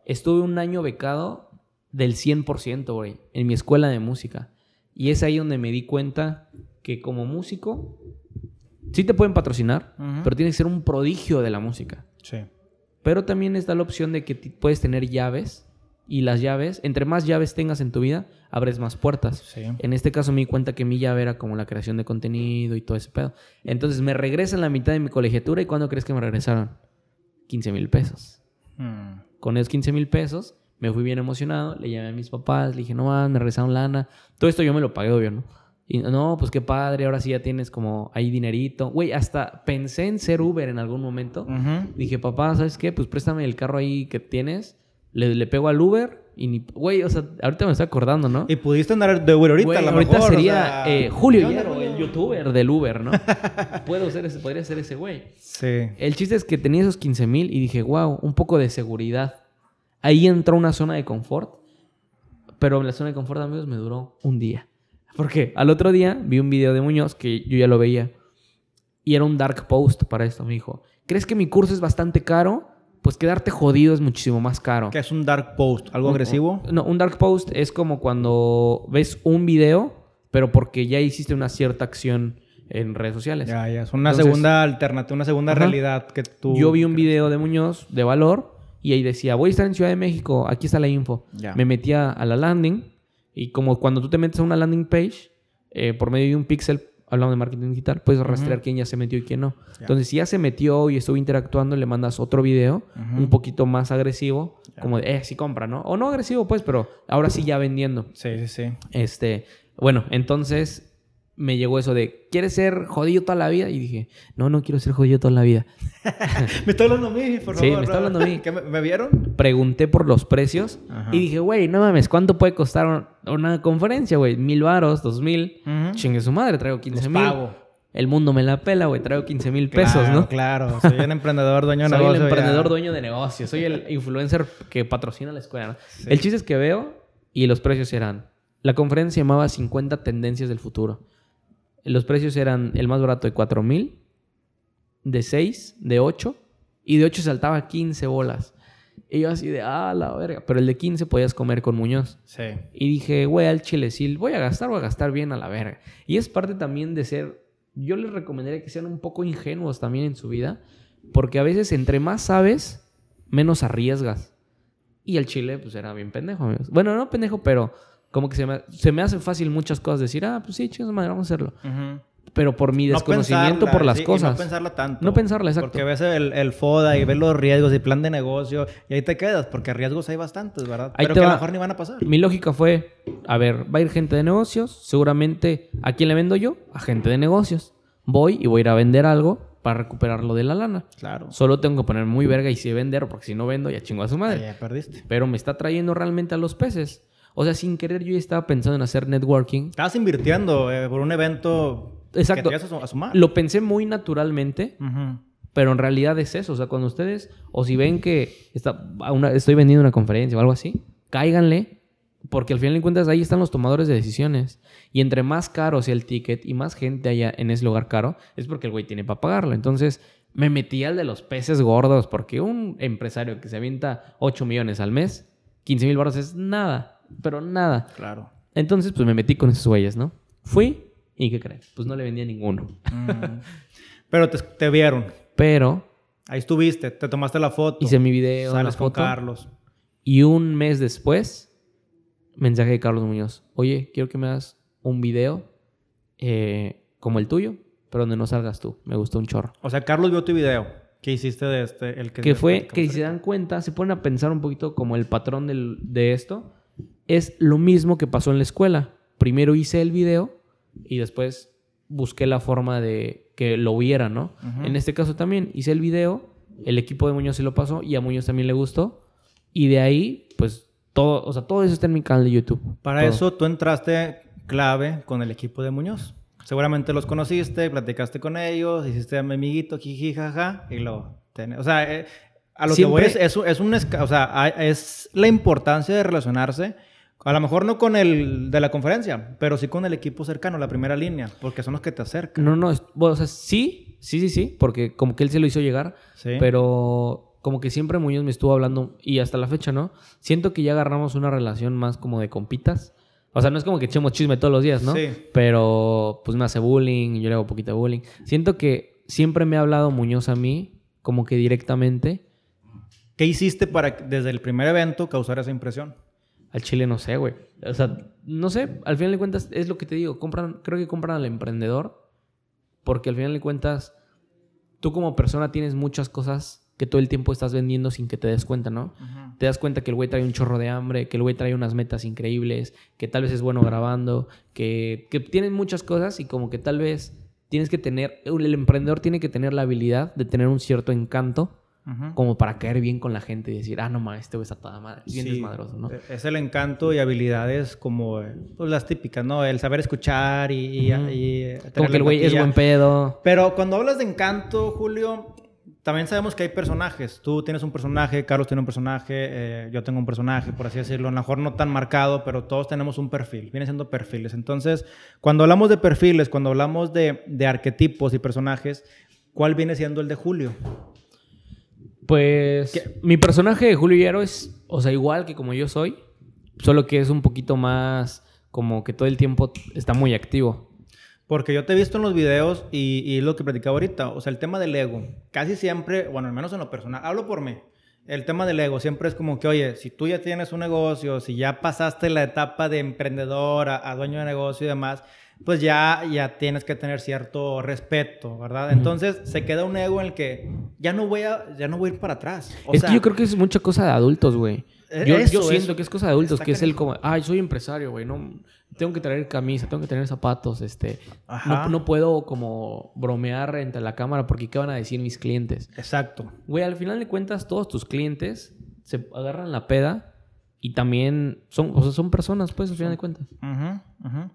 [SPEAKER 1] Estuve un año becado del 100%, güey, en mi escuela de música. Y es ahí donde me di cuenta que como músico, sí te pueden patrocinar, pero tienes que ser un prodigio de la música.
[SPEAKER 2] Sí.
[SPEAKER 1] Pero también está la opción de que puedes tener llaves y las llaves, entre más llaves tengas en tu vida, abres más puertas.
[SPEAKER 2] Sí.
[SPEAKER 1] En este caso me di cuenta que mi llave era como la creación de contenido y todo ese pedo. Entonces me regresan la mitad de mi colegiatura y ¿cuándo crees que me regresaron? 15 mil pesos.
[SPEAKER 2] Mm.
[SPEAKER 1] Con esos 15 mil pesos me fui bien emocionado, le llamé a mis papás, le dije, no man, me regresaron lana. Todo esto yo me lo pagué, obvio, ¿no? Y no, pues qué padre, ahora sí ya tienes como ahí dinerito. Güey, hasta pensé en ser Uber en algún momento. Dije, papá, ¿sabes qué? Pues préstame el carro ahí que tienes. Le, le pego al Uber y ni... Güey, o sea, ahorita me estoy acordando, ¿no?
[SPEAKER 2] Y pudiste andar de Uber ahorita,
[SPEAKER 1] Güey,
[SPEAKER 2] a lo
[SPEAKER 1] ahorita
[SPEAKER 2] mejor, o
[SPEAKER 1] sería
[SPEAKER 2] sea,
[SPEAKER 1] eh, Julio
[SPEAKER 2] ¿qué onda,
[SPEAKER 1] Hierro, el youtuber del Uber, ¿no? Puedo ser ese, podría ser ese güey.
[SPEAKER 2] Sí.
[SPEAKER 1] El chiste es que tenía esos 15 mil y dije, wow, un poco de seguridad. Ahí entró una zona de confort, pero la zona de confort, amigos, me duró un día. Porque al otro día vi un video de Muñoz que yo ya lo veía. Y era un dark post para esto. Me dijo, ¿crees que mi curso es bastante caro? Pues quedarte jodido es muchísimo más caro.
[SPEAKER 2] ¿Qué es un dark post? ¿Algo agresivo?
[SPEAKER 1] No, un dark post es como cuando ves un video, pero porque ya hiciste una cierta acción en redes sociales.
[SPEAKER 2] Ya, ya. Es una
[SPEAKER 1] Entonces-
[SPEAKER 2] segunda alternativa, una segunda
[SPEAKER 1] Ajá.
[SPEAKER 2] realidad que tú...
[SPEAKER 1] Yo vi un video de Muñoz de valor y ahí decía, voy a estar en Ciudad de México, aquí está la info.
[SPEAKER 2] Ya.
[SPEAKER 1] Me metía a la landing y como cuando tú te metes a una landing page, eh, por medio de un pixel, hablando de marketing digital, puedes rastrear quién ya se metió y quién no. Entonces, si ya se metió y estuvo interactuando, le mandas otro video un poquito más agresivo, como de, eh, sí compra, ¿no? O no agresivo, pues, pero ahora sí ya vendiendo.
[SPEAKER 2] Sí, sí, sí.
[SPEAKER 1] Este, bueno, entonces me llegó eso de, ¿quieres ser jodido toda la vida? Y dije, no, no quiero ser jodido toda la vida.
[SPEAKER 2] Me está hablando a mí, por
[SPEAKER 1] Sí,
[SPEAKER 2] favor.
[SPEAKER 1] me está hablando a mí.
[SPEAKER 2] ¿Qué, me, me vieron?
[SPEAKER 1] Pregunté por los precios
[SPEAKER 2] Ajá.
[SPEAKER 1] y dije, güey, no mames, ¿cuánto puede costar un- una conferencia, güey? Mil varos, dos mil. Chingue su madre, traigo 15
[SPEAKER 2] Los
[SPEAKER 1] mil.
[SPEAKER 2] pago.
[SPEAKER 1] El mundo me la pela, güey, traigo 15 mil pesos,
[SPEAKER 2] Claro,
[SPEAKER 1] ¿no?
[SPEAKER 2] Claro, soy un emprendedor, dueño de
[SPEAKER 1] Soy
[SPEAKER 2] negocio.
[SPEAKER 1] el emprendedor
[SPEAKER 2] ya.
[SPEAKER 1] dueño de negocio, soy el influencer que patrocina la escuela. ¿no? El chiste es que veo y los precios eran. La conferencia se llamaba 50 tendencias del futuro. Los precios eran el más barato de 4 mil, de 6, de 8 y de 8 saltaba a 15 bolas. Y yo así de, ah, la verga. Pero el de 15 podías comer con Muñoz.
[SPEAKER 2] Sí.
[SPEAKER 1] Y dije, güey, al chile, si voy a gastar, voy a gastar bien a la verga. Y es parte también de ser, yo les recomendaría que sean un poco ingenuos también en su vida, porque a veces entre más sabes, menos arriesgas. Y el chile, pues era bien pendejo, amigos. Bueno, no pendejo, pero como que se me, se me hace fácil muchas cosas decir, ah, pues sí, chicos, madre, vamos a hacerlo.
[SPEAKER 2] Ujú.
[SPEAKER 1] Pero por mi
[SPEAKER 2] No
[SPEAKER 1] desconocimiento
[SPEAKER 2] pensarla,
[SPEAKER 1] por las
[SPEAKER 2] sí,
[SPEAKER 1] cosas.
[SPEAKER 2] no pensarla tanto.
[SPEAKER 1] No pensarla, exacto.
[SPEAKER 2] Porque ves el, el FODA y ves los riesgos y plan de negocio y ahí te quedas, porque riesgos hay bastantes, ¿verdad?
[SPEAKER 1] Ahí
[SPEAKER 2] Pero
[SPEAKER 1] te
[SPEAKER 2] que a
[SPEAKER 1] va.
[SPEAKER 2] lo mejor ni van a pasar.
[SPEAKER 1] Mi lógica fue, a ver, va a ir gente de negocios, seguramente, ¿a quién le vendo yo? A gente de negocios. Voy y voy a ir a vender algo para recuperarlo de la lana.
[SPEAKER 2] Claro.
[SPEAKER 1] Solo tengo que poner muy verga y si vender, porque si no vendo, ya chingo a su madre.
[SPEAKER 2] Ya perdiste.
[SPEAKER 1] Pero me está trayendo realmente a los peces. O sea, sin querer yo ya estaba pensando en hacer networking.
[SPEAKER 2] Estabas invirtiendo eh, por un evento
[SPEAKER 1] Exacto.
[SPEAKER 2] que te ibas a, su- a sumar.
[SPEAKER 1] Lo pensé muy naturalmente,
[SPEAKER 2] Ujú.
[SPEAKER 1] pero en realidad es eso. O sea, cuando ustedes, o si ven que está, una- estoy vendiendo una conferencia o algo así, cáiganle, porque al final de cuentas ahí están los tomadores de decisiones. Y entre más caro sea el ticket y más gente haya en ese lugar caro, es porque el güey tiene para pagarlo. Entonces me metí al de los peces gordos, porque un empresario que se avienta 8 millones al mes, 15 mil baros es nada, pero nada.
[SPEAKER 2] Claro.
[SPEAKER 1] Entonces, pues me metí con esos güeyes, ¿no? Fui y ¿qué creen? Pues no le vendía ninguno.
[SPEAKER 2] Mm. Pero te, te vieron.
[SPEAKER 1] Pero
[SPEAKER 2] Ahí estuviste, te tomaste la foto.
[SPEAKER 1] hice mi video, la
[SPEAKER 2] Sales con
[SPEAKER 1] foto.
[SPEAKER 2] Carlos.
[SPEAKER 1] Y un mes después, mensaje de Carlos Muñoz. Oye, quiero que me hagas un video eh, como el tuyo, pero donde no salgas tú. Me gustó un chorro.
[SPEAKER 2] O sea, Carlos vio tu video. ¿Qué hiciste de este? El que,
[SPEAKER 1] Que fue que si se dan cuenta, se ponen a pensar un poquito como el patrón del- de esto. Es lo mismo que pasó en la escuela. Primero hice el video y después busqué la forma de que lo viera, ¿no? En este caso también hice el video, el equipo de Muñoz se lo pasó y a Muñoz también le gustó. Y de ahí, pues todo, o sea, todo eso está en mi canal de YouTube.
[SPEAKER 2] Para
[SPEAKER 1] Todo.
[SPEAKER 2] eso tú entraste clave con el equipo de Muñoz. Seguramente los conociste, platicaste con ellos, hiciste a mi amiguito, jiji, jaja, y lo. O sea, eh, a lo
[SPEAKER 1] Siempre-
[SPEAKER 2] que voy es, es, un- es un o sea, es la importancia de relacionarse, a lo mejor no con el de la conferencia, pero sí con el equipo cercano, la primera línea, porque son los que te acercan.
[SPEAKER 1] No, no, es- bueno, o sea, sí, sí, sí, sí, porque como que él se lo hizo llegar,
[SPEAKER 2] Sí.
[SPEAKER 1] pero como que siempre Muñoz me estuvo hablando y hasta la fecha, ¿no? Siento que ya agarramos una relación más como de compitas. O sea, no es como que echemos chisme todos los días, ¿no?
[SPEAKER 2] Sí.
[SPEAKER 1] Pero pues me hace bullying, yo le hago poquito de bullying. Siento que siempre me ha hablado Muñoz a mí, como que directamente.
[SPEAKER 2] ¿Qué hiciste para desde el primer evento causar esa impresión?
[SPEAKER 1] Al chile no sé, güey. O sea, no sé, al final de cuentas es lo que te digo, compran, creo que compran al emprendedor porque al final de cuentas tú como persona tienes muchas cosas que todo el tiempo estás vendiendo sin que te des cuenta, ¿no? Te das cuenta que el güey trae un chorro de hambre, que el güey trae unas metas increíbles, que tal vez es bueno grabando, que, que tienen muchas cosas y como que tal vez tienes que tener, el emprendedor tiene que tener la habilidad de tener un cierto encanto Como para caer bien con la gente y decir, ah, no mames, este güey está toda madre, bien
[SPEAKER 2] Sí,
[SPEAKER 1] desmadroso, ¿no?
[SPEAKER 2] Es el encanto y habilidades como eh, pues, las típicas, ¿no? El saber escuchar y... y, eh,
[SPEAKER 1] Como
[SPEAKER 2] tener
[SPEAKER 1] que el güey es buen pedo.
[SPEAKER 2] Pero cuando hablas de encanto, Julio, también sabemos que hay personajes. Tú tienes un personaje, Carlos tiene un personaje, eh, yo tengo un personaje, por así decirlo. A lo mejor no tan marcado, pero todos tenemos un perfil. Vienen siendo perfiles. Entonces, cuando hablamos de perfiles, cuando hablamos de, de arquetipos y personajes, ¿cuál viene siendo el de Julio?
[SPEAKER 1] Pues mi personaje de Julio Hierro es, o sea, igual que como yo soy, solo que es un poquito más como que todo el tiempo está muy activo.
[SPEAKER 2] Porque yo te he visto en los videos y, y lo que platicaba ahorita, o sea, el tema del ego, casi siempre, bueno, al menos en lo personal, hablo por mí, el tema del ego siempre es como que, oye, si tú ya tienes un negocio, si ya pasaste la etapa de emprendedor a, a dueño de negocio y demás, pues ya, ya tienes que tener cierto respeto, ¿verdad? Entonces se queda un ego en el que ya no voy a, ya no voy a ir para atrás. O
[SPEAKER 1] es
[SPEAKER 2] sea,
[SPEAKER 1] que yo creo que es mucha cosa de adultos, güey.
[SPEAKER 2] Eh,
[SPEAKER 1] Yo, siento
[SPEAKER 2] eso.
[SPEAKER 1] que es cosa de adultos,
[SPEAKER 2] Está
[SPEAKER 1] que es el como, ay, soy empresario, güey, no, tengo que traer camisa, tengo que tener zapatos, este,
[SPEAKER 2] Ajá.
[SPEAKER 1] no, no puedo como bromear entre la cámara porque qué van a decir mis clientes.
[SPEAKER 2] Exacto.
[SPEAKER 1] Güey, al final de cuentas, todos tus clientes se agarran la peda y también son, o sea, son personas, pues, al final de cuentas.
[SPEAKER 2] Ujú, ujú.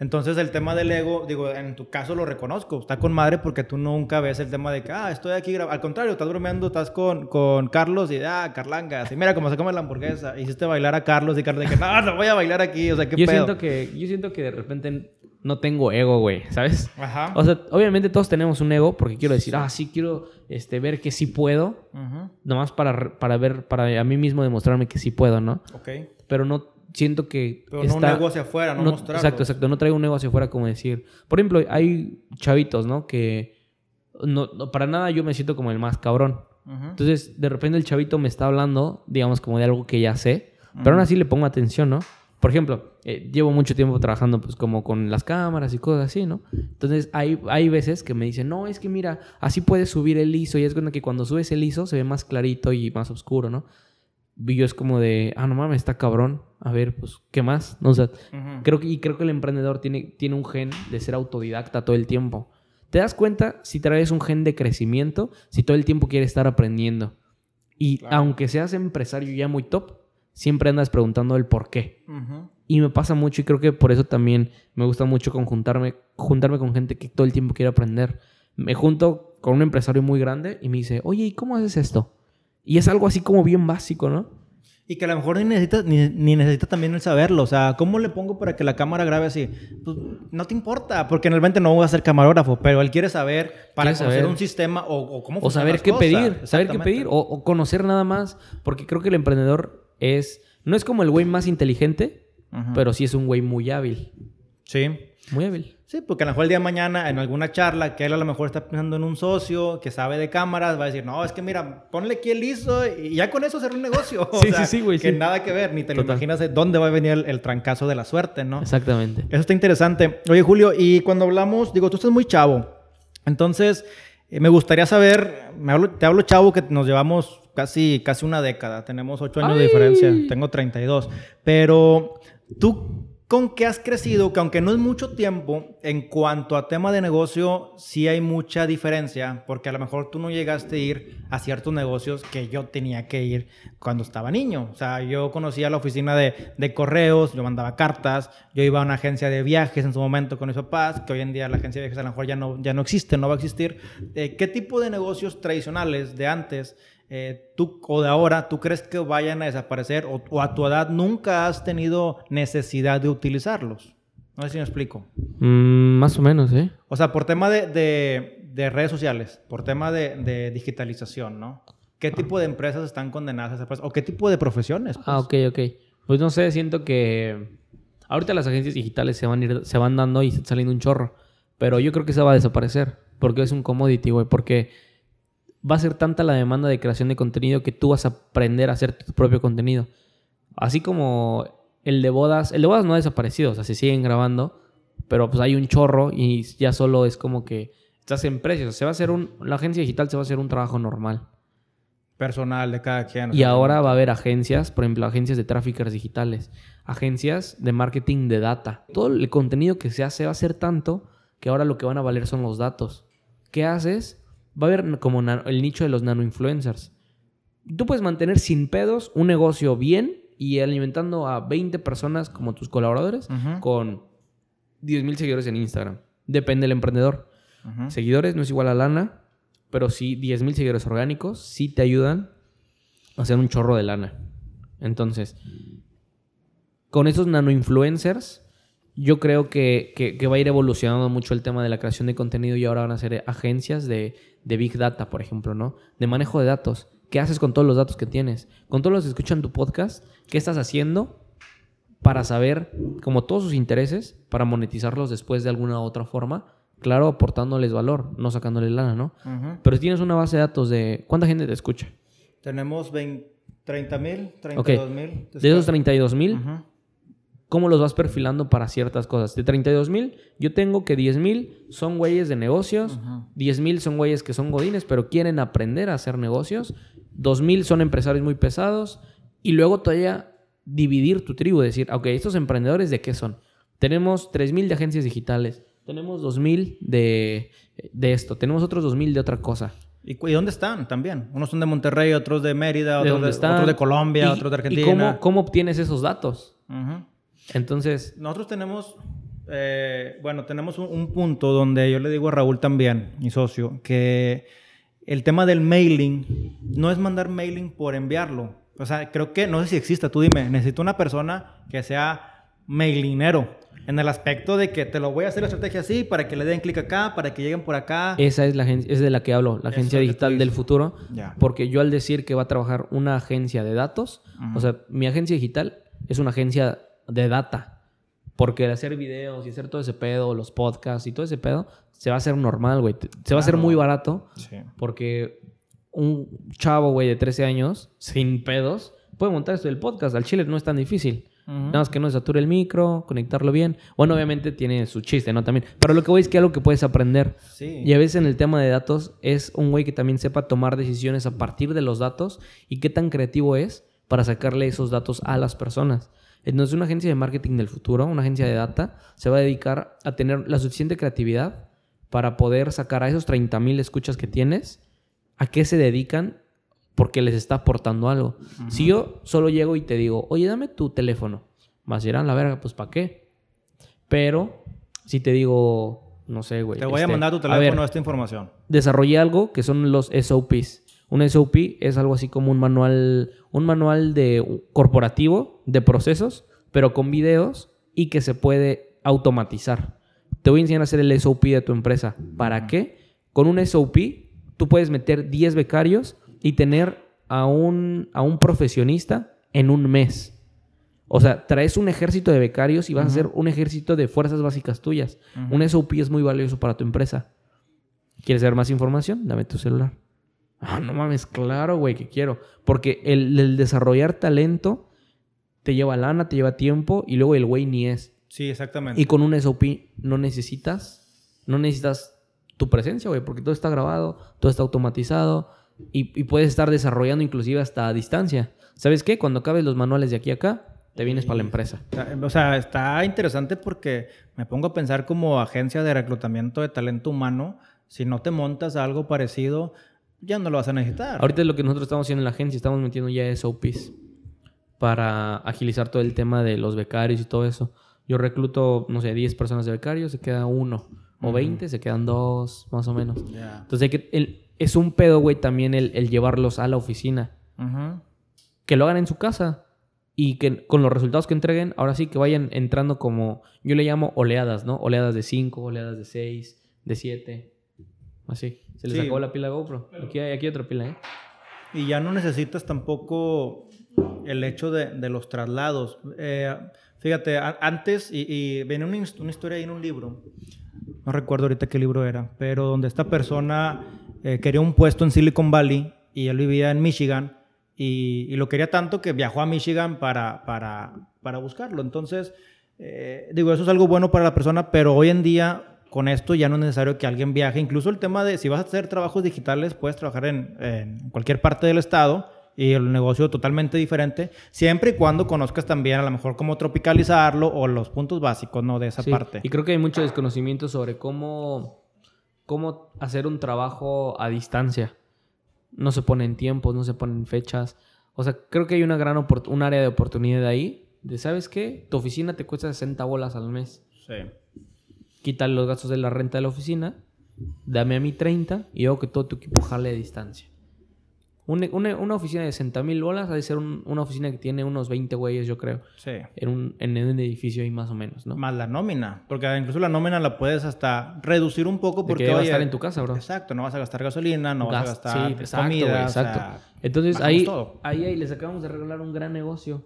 [SPEAKER 2] Entonces el tema del ego, digo, en tu caso lo reconozco, está con madre porque tú nunca ves el tema de que, ah, estoy aquí, grabando. al contrario, estás bromeando, estás con, con Carlos y, ah, Carlangas, y mira cómo se come la hamburguesa, hiciste bailar a Carlos y Carlos de que, no, no voy a bailar aquí, o sea, qué
[SPEAKER 1] Yo
[SPEAKER 2] pedo.
[SPEAKER 1] siento, que, yo siento que de repente no tengo ego, güey, ¿sabes?
[SPEAKER 2] Ajá.
[SPEAKER 1] O sea, obviamente todos tenemos un ego porque quiero decir, ah, sí, quiero este, ver que sí puedo,
[SPEAKER 2] Ujú,
[SPEAKER 1] nomás para, para ver, para a mí mismo demostrarme que sí puedo, ¿no?
[SPEAKER 2] Ok.
[SPEAKER 1] Pero no siento que
[SPEAKER 2] Pero no un ego hacia afuera, no, mostrarlo.
[SPEAKER 1] Exacto, exacto. No traigo un ego hacia afuera como decir. Por ejemplo, hay chavitos, ¿no? Que no, no- para nada yo me siento como el más cabrón. Entonces, de repente el chavito me está hablando, digamos, como de algo que ya sé, pero aún así le pongo atención, ¿no? Por ejemplo, eh, llevo mucho tiempo trabajando pues como con las cámaras y cosas así, ¿no? Entonces hay, hay veces que me dicen, no, es que mira, así puedes subir el ISO y es cuando que cuando subes el ISO se ve más clarito y más oscuro, ¿no? Yo es como de, ah, no mames, está cabrón. A ver, pues, ¿qué más? No, o sea,
[SPEAKER 2] Ujú.
[SPEAKER 1] Creo que, y creo que el emprendedor tiene, tiene un gen de ser autodidacta todo el tiempo. ¿Te das cuenta si traes un gen de crecimiento, si todo el tiempo quieres estar aprendiendo? Y
[SPEAKER 2] Claro.
[SPEAKER 1] aunque seas empresario ya muy top, siempre andas preguntando el por qué.
[SPEAKER 2] Ujú.
[SPEAKER 1] Y me pasa mucho y creo que por eso también me gusta mucho conjuntarme, juntarme con gente que todo el tiempo quiere aprender. Me junto con un empresario muy grande y me dice, oye, ¿y cómo haces esto? Y es algo así como bien básico, ¿no?
[SPEAKER 2] Y que a lo mejor ni necesita, ni, ni necesita también el saberlo. O sea, ¿cómo le pongo para que la cámara grabe así? Pues no te importa, porque realmente no voy a ser camarógrafo, pero él quiere saber para
[SPEAKER 1] Quiere
[SPEAKER 2] conocer
[SPEAKER 1] saber.
[SPEAKER 2] un sistema o, o cómo
[SPEAKER 1] O saber qué
[SPEAKER 2] cosas.
[SPEAKER 1] pedir, saber qué pedir, o, conocer nada más, porque creo que el emprendedor es, no es como el güey más inteligente,
[SPEAKER 2] Ujú.
[SPEAKER 1] pero sí es un güey muy hábil,
[SPEAKER 2] Sí.
[SPEAKER 1] Muy hábil.
[SPEAKER 2] Sí, porque a lo mejor el día de mañana en alguna charla que él a lo mejor está pensando en un socio que sabe de cámaras, va a decir, no, es que mira, ponle aquí el ISO y ya con eso hacer un negocio. O
[SPEAKER 1] Sí,
[SPEAKER 2] sea,
[SPEAKER 1] sí, sí, güey,
[SPEAKER 2] Que
[SPEAKER 1] sí.
[SPEAKER 2] nada que ver, ni te lo
[SPEAKER 1] Total.
[SPEAKER 2] imaginas de dónde va a venir el, el trancazo de la suerte, ¿no?
[SPEAKER 1] Exactamente.
[SPEAKER 2] Eso está interesante. Oye, Julio, y cuando hablamos, digo, tú estás muy chavo. Entonces, eh, me gustaría saber, me hablo- te hablo chavo que nos llevamos casi, casi una década. Tenemos ocho años de
[SPEAKER 1] Ay.
[SPEAKER 2] diferencia. Tengo 32. Pero, ¿tú con qué has crecido? Que aunque no es mucho tiempo, en cuanto a tema de negocio, sí hay mucha diferencia. Porque a lo mejor tú no llegaste a ir a ciertos negocios que yo tenía que ir cuando estaba niño. O sea, yo conocía la oficina de, de correos, yo mandaba cartas, yo iba a una agencia de viajes en su momento con mis papás, que hoy en día la agencia de viajes a lo mejor ya no, ya no existe, no va a existir. Eh, ¿Qué tipo de negocios tradicionales de antes eh, tú o de ahora tú crees que vayan a desaparecer o, o a tu edad nunca has tenido necesidad de utilizarlos? No sé si me explico.
[SPEAKER 1] Mm, más o menos, ¿eh?
[SPEAKER 2] O sea, por tema de, de- de redes sociales, por tema de, de digitalización, ¿no? ¿Qué tipo de empresas están condenadas a desaparecer? ¿O qué tipo de profesiones? pues?
[SPEAKER 1] Ah, ok, ok. Pues no sé, siento que ahorita las agencias digitales se van, ir- se van dando y saliendo un chorro, pero yo creo que eso va a desaparecer, porque es un commodity, güey, porque va a ser tanta la demanda de creación de contenido que tú vas a aprender a hacer tu propio contenido. Así como el de bodas, el de bodas no ha desaparecido, o sea, se siguen grabando, pero pues hay un chorro y ya solo es como que estás en precios, se va a hacer un, la agencia digital se va a hacer un trabajo normal.
[SPEAKER 2] Personal de cada quien.
[SPEAKER 1] Y ahora va a haber agencias, por ejemplo, agencias de tráficos digitales, agencias de marketing de data. Todo el contenido que se hace va a ser tanto que ahora lo que van a valer son los datos. ¿Qué haces? Va a haber como el nicho de los nanoinfluencers. Tú puedes mantener sin pedos un negocio bien y alimentando a 20 personas como tus colaboradores
[SPEAKER 2] Ujú.
[SPEAKER 1] con 10 mil seguidores en Instagram. Depende del emprendedor.
[SPEAKER 2] Ujú.
[SPEAKER 1] Seguidores no es igual a lana. pero sí 10 mil seguidores orgánicos sí te ayudan a hacer un chorro de lana. Entonces, con esos nano influencers, yo creo que, que- que va a ir evolucionando mucho el tema de la creación de contenido y ahora van a ser agencias de, de Big Data, por ejemplo, ¿no? De manejo de datos. ¿Qué haces con todos los datos que tienes? Con todos los que escuchan tu podcast, ¿qué estás haciendo para saber, como todos sus intereses, para monetizarlos después de alguna otra forma? Claro, aportándoles valor, no sacándoles lana, ¿no?
[SPEAKER 2] Ujú.
[SPEAKER 1] Pero si tienes una base de datos de... ¿Cuánta gente te escucha?
[SPEAKER 2] Tenemos 20, 30 mil,
[SPEAKER 1] Ok.
[SPEAKER 2] 32 mil.
[SPEAKER 1] De esos 32 mil,
[SPEAKER 2] Ujú.
[SPEAKER 1] ¿Cómo los vas perfilando para ciertas cosas? De 32 mil, yo tengo que 10 mil son güeyes de negocios,
[SPEAKER 2] Ujú.
[SPEAKER 1] 10 mil son güeyes que son godines, pero quieren aprender a hacer negocios, 2 mil son empresarios muy pesados, y luego todavía dividir tu tribu, decir, ok, estos emprendedores de qué son? Tenemos 3 mil de agencias digitales, tenemos 2 mil de, de esto, tenemos otros 2 mil de otra cosa.
[SPEAKER 2] ¿Y, y dónde están también? Unos son de Monterrey, otros de Mérida,
[SPEAKER 1] ¿De
[SPEAKER 2] otros de,
[SPEAKER 1] están?
[SPEAKER 2] otros de Colombia,
[SPEAKER 1] Y-
[SPEAKER 2] otros de
[SPEAKER 1] ¿Y
[SPEAKER 2] Argentina.
[SPEAKER 1] cómo, cómo obtienes esos datos?
[SPEAKER 2] Ujú.
[SPEAKER 1] Entonces,
[SPEAKER 2] Nosotros tenemos, eh, bueno, tenemos un, un punto donde yo le digo a Raúl también, mi socio, que el tema del mailing no es mandar mailing por enviarlo. O sea, creo que, no sé si exista, tú dime, necesito una persona que sea mailinero. En el aspecto de que te lo voy a hacer la estrategia así para que le den clic acá, para que lleguen por acá.
[SPEAKER 1] esa es la agencia, es de la que hablo, la agencia digital del futuro. Porque yo al decir que va a trabajar una agencia de datos, o sea, mi agencia digital es una agencia de data. Porque el hacer videos y hacer todo ese pedo, los podcasts y todo ese pedo, se va a hacer normal, güey. Se va a hacer muy barato
[SPEAKER 2] Sí.
[SPEAKER 1] porque un chavo, güey, de 13 años, sin pedos, puede montar esto del podcast. Al chile no es tan difícil. Nada más que no se sature el micro, conectarlo bien. Bueno, obviamente tiene su chiste, ¿no? También. Pero lo que voy es que algo que puedes aprender.
[SPEAKER 2] Sí.
[SPEAKER 1] Y a veces en el tema de datos es un güey que también sepa tomar decisiones a partir de los datos y qué tan creativo es para sacarle esos datos a las personas. Entonces una agencia de marketing del futuro, una agencia de data, se va a dedicar a tener la suficiente creatividad para poder sacar a esos 30 mil escuchas que tienes, a qué se dedican, porque les está aportando algo. Si yo solo llego y te digo, oye, dame tu teléfono, vas a ir a la verga, pues ¿para qué? Pero si te digo, no sé, güey.
[SPEAKER 2] Te voy a
[SPEAKER 1] este,
[SPEAKER 2] mandar tu
[SPEAKER 1] ver,
[SPEAKER 2] teléfono esta información.
[SPEAKER 1] desarrollé algo que son los SOPs. Un SOP es algo así como un manual, un manual de corporativo de procesos, pero con videos y que se puede automatizar. Te voy a enseñar a hacer el SOP de tu empresa. ¿Para qué? Con un SOP tú puedes meter 10 becarios y tener a un, a un profesionista en un mes. O sea, traes un ejército de becarios y vas a hacer un ejército de fuerzas básicas tuyas. Un SOP es muy valioso para tu empresa. ¿Quieres saber más información? Dame tu celular. Ah, no mames, claro, güey, que quiero. Porque el, el desarrollar talento te lleva lana, te lleva tiempo y luego el güey ni es.
[SPEAKER 2] Sí, exactamente.
[SPEAKER 1] Y con un SOP no necesitas, no necesitas tu presencia, güey, porque todo está grabado, todo está automatizado y, y puedes estar desarrollando inclusive hasta a distancia. ¿Sabes qué? Cuando acabes los manuales de aquí a acá, te vienes para la empresa.
[SPEAKER 2] O sea, está interesante porque me pongo a pensar como agencia de reclutamiento de talento humano, si no te montas algo parecido, ya no lo vas a necesitar.
[SPEAKER 1] Ahorita es lo que nosotros estamos haciendo en la agencia, estamos metiendo ya SOPs para agilizar todo el tema de los becarios y todo eso. Yo recluto, no sé, 10 personas de becarios, se queda uno. O 20, se quedan dos, más o menos. Entonces hay que, el- es un pedo, güey, también el, el llevarlos a la oficina. Que lo hagan en su casa. Y que con los resultados que entreguen, ahora sí que vayan entrando como, yo le llamo oleadas, ¿no? Oleadas de 5, oleadas de 6, de 7. Así. Se les
[SPEAKER 2] Sí.
[SPEAKER 1] acabó la pila GoPro. Aquí hay, aquí hay otra pila, ¿eh?
[SPEAKER 2] Y ya no necesitas tampoco el hecho de, de los traslados. Eh, fíjate, a- antes, y, y venía una, una historia ahí en un libro, no recuerdo ahorita qué libro era, pero donde esta persona eh, quería un puesto en Silicon Valley y él vivía en Michigan y, y lo quería tanto que viajó a Michigan para, para, para buscarlo. Entonces, eh, digo, eso es algo bueno para la persona, pero hoy en día con esto ya no es necesario que alguien viaje. Incluso el tema de si vas a hacer trabajos digitales, puedes trabajar en, en cualquier parte del estado y el negocio totalmente diferente, siempre y cuando conozcas también a lo mejor cómo tropicalizarlo o los puntos básicos ¿no? de esa
[SPEAKER 1] Sí,
[SPEAKER 2] parte.
[SPEAKER 1] Y creo que hay mucho desconocimiento sobre cómo, cómo hacer un trabajo a distancia. No se ponen tiempos, no se ponen fechas. O sea, creo que hay una gran un área de oportunidad ahí. De, ¿sabes qué? Tu oficina te cuesta 60 bolas al mes.
[SPEAKER 2] Sí.
[SPEAKER 1] Quítale los gastos de la renta de la oficina dame a mí 30 y hago que todo tu equipo jale a distancia. Una, una- una oficina de 60 mil bolas ha de ser un- una oficina que tiene unos 20 güeyes, yo creo,
[SPEAKER 2] Sí.
[SPEAKER 1] en un, en un edificio ahí más o menos, ¿no?
[SPEAKER 2] Más la nómina. Porque incluso la nómina la puedes hasta reducir un poco porque
[SPEAKER 1] que va a estar en tu casa, bro.
[SPEAKER 2] Exacto, no vas a gastar gasolina, no vas a
[SPEAKER 1] Gas-
[SPEAKER 2] gastar
[SPEAKER 1] sí, exacto,
[SPEAKER 2] comida.
[SPEAKER 1] güey,
[SPEAKER 2] o sea,
[SPEAKER 1] exacto. Entonces ahí,
[SPEAKER 2] todo.
[SPEAKER 1] ahí, ahí les acabamos de regalar un gran negocio.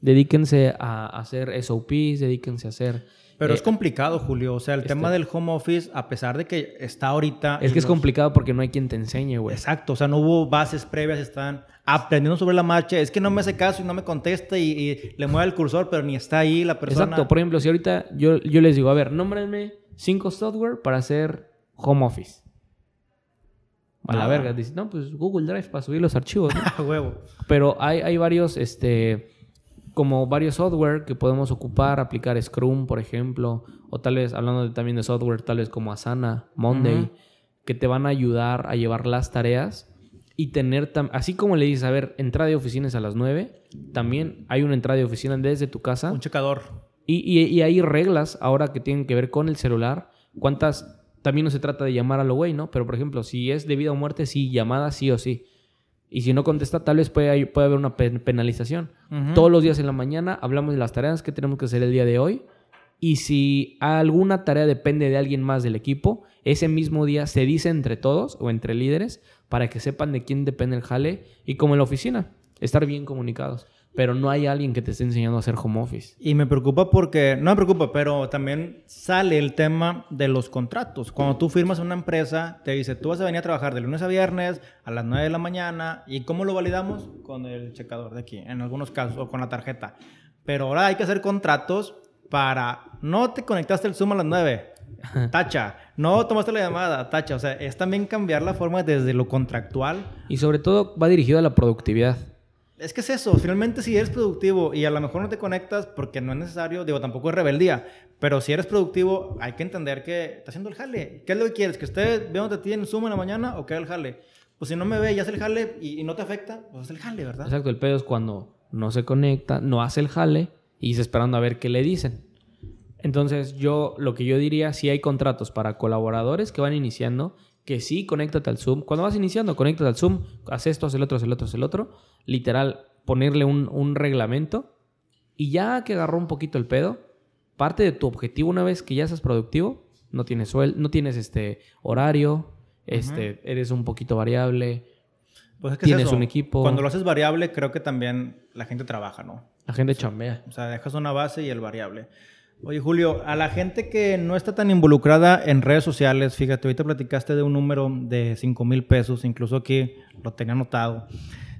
[SPEAKER 1] Dedíquense a hacer SOPs, dedíquense a hacer...
[SPEAKER 2] Pero
[SPEAKER 1] eh,
[SPEAKER 2] es complicado, Julio. O sea, el
[SPEAKER 1] este-
[SPEAKER 2] tema del home office, a pesar de que está ahorita.
[SPEAKER 1] Es que es complicado porque no hay quien te enseñe, güey.
[SPEAKER 2] Exacto, o sea, no hubo bases previas, están aprendiendo sobre la marcha. Es que no me hace caso y no me contesta y, y le mueve el cursor, pero ni está ahí la persona.
[SPEAKER 1] Exacto. Por ejemplo, si ahorita yo, yo les digo, a ver, nómbrenme cinco software para hacer home office. A la
[SPEAKER 2] Ah.
[SPEAKER 1] verga. Dice, no, pues Google Drive para subir los archivos. ¿no?
[SPEAKER 2] Huevo.
[SPEAKER 1] Pero hay, hay varios, este, como varios software que podemos ocupar, aplicar Scrum, por ejemplo, o tal vez, hablando de- también de software, tal vez como Asana, Monday, que te van a ayudar a llevar las tareas y tener, así como le dices, a ver, entrada de oficinas a las 9, también hay una entrada de oficina desde tu casa.
[SPEAKER 2] Un checador.
[SPEAKER 1] Y, y- y hay reglas ahora que tienen que ver con el celular. ¿Cuántas? También no se trata de llamar a lo güey, ¿no? Pero, por ejemplo, si es de vida o muerte, sí, llamada sí o sí. Y si no contesta, tal vez puede, puede haber una pen- penalización. Todos los días en la mañana hablamos de las tareas que tenemos que hacer el día de hoy. Y si alguna tarea depende de alguien más del equipo, ese mismo día se dice entre todos o entre líderes para que sepan de quién depende el jale. Y como en la oficina, estar bien comunicados. Pero no hay alguien que te esté enseñando a hacer home office.
[SPEAKER 2] Y me preocupa porque, no me preocupa, pero también sale el tema de los contratos. Cuando tú firmas una empresa, te dice, tú vas a venir a trabajar de lunes a viernes a las 9 de la mañana. ¿Y cómo lo validamos? Con el checador de aquí, en algunos casos, o con la tarjeta. Pero ahora hay que hacer contratos para, no te conectaste el Zoom a las 9, tacha. No tomaste la llamada, tacha. O sea, es también cambiar la forma desde lo contractual
[SPEAKER 1] Y sobre todo va dirigido a la productividad.
[SPEAKER 2] Es que es eso, finalmente si eres productivo y a lo mejor no te conectas porque no es necesario, digo, tampoco es rebeldía, pero si eres productivo hay que entender que está haciendo el jale. ¿Qué es lo que quieres? ¿Que esté viéndote a ti en Zoom en la mañana o que haga el jale? Pues si no me ve y hace el jale y, y no te afecta, pues haz el jale, ¿verdad?
[SPEAKER 1] Exacto, el pedo es cuando no se conecta, no hace el jale y está esperando a ver qué le dicen. Entonces, yo lo que yo diría, si hay contratos para colaboradores que van iniciando, que sí, conéctate al Zoom. Cuando vas iniciando, conéctate al Zoom, haz esto, haz el otro, haz el otro, haz el otro. Literal, ponerle un, un reglamento y ya que agarró un poquito el pedo, parte de tu objetivo una vez que ya seas productivo, no tienes suel no tienes este horario, este, eres un poquito variable,
[SPEAKER 2] Pues es que es
[SPEAKER 1] tienes
[SPEAKER 2] eso.
[SPEAKER 1] un equipo.
[SPEAKER 2] Cuando lo haces variable, creo que también la gente trabaja, ¿no?
[SPEAKER 1] la gente chambea.
[SPEAKER 2] O sea, dejas una base y el variable. Oye, Julio, a la gente que no está tan involucrada en redes sociales, fíjate, ahorita platicaste de un número de 5 mil pesos, incluso aquí lo tenía anotado.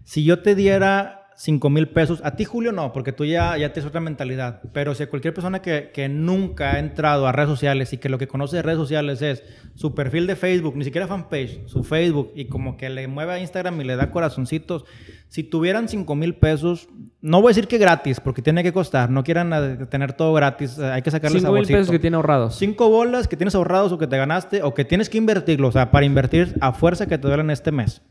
[SPEAKER 2] Si yo te diera 5 mil pesos, a ti, Julio, no, porque tú ya, ya tienes otra mentalidad, pero si a cualquier persona que, que nunca ha entrado a redes sociales y que lo que conoce de redes sociales es su perfil de Facebook, ni siquiera fanpage, su Facebook, y como que le mueve a Instagram y le da corazoncitos, si tuvieran 5 mil pesos, no voy a decir que gratis, porque tiene que costar, no quieran tener todo gratis, eh, hay que sacarle
[SPEAKER 1] 5 mil pesos que tiene ahorrados.
[SPEAKER 2] Cinco bolas que tienes ahorrados o que te ganaste o que tienes que invertirlo, o sea, para invertir a fuerza que te duelen este mes.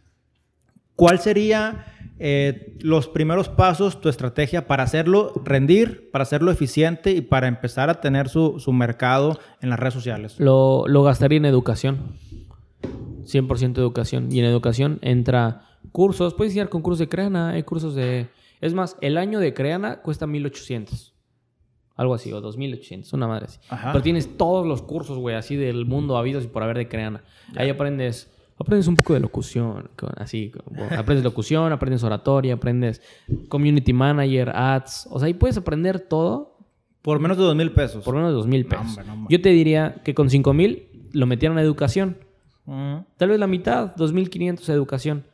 [SPEAKER 2] ¿Cuál sería eh, los primeros pasos, tu estrategia para hacerlo rendir, para hacerlo eficiente y para empezar a tener su, su mercado en las redes sociales?
[SPEAKER 1] Lo, lo gastaría en educación. 100% educación. Y en educación entra cursos. Puedes iniciar con cursos de Creana. Hay cursos de... Es más, el año de Creana cuesta 1800. Algo así, o 2800. Una madre así.
[SPEAKER 2] Ajá.
[SPEAKER 1] Pero tienes todos los cursos, güey, así del mundo habidos y por haber de Creana. Ahí aprendes... Aprendes un poco de locución, así, como- aprendes locución, aprendes oratoria, aprendes community manager, ads, o sea, ahí puedes aprender todo
[SPEAKER 2] Por menos de dos mil pesos.
[SPEAKER 1] por menos de dos mil pesos.
[SPEAKER 2] no.
[SPEAKER 1] Yo te diría que con cinco mil lo metieran a educación. Tal vez la mitad, 2.500 a educación.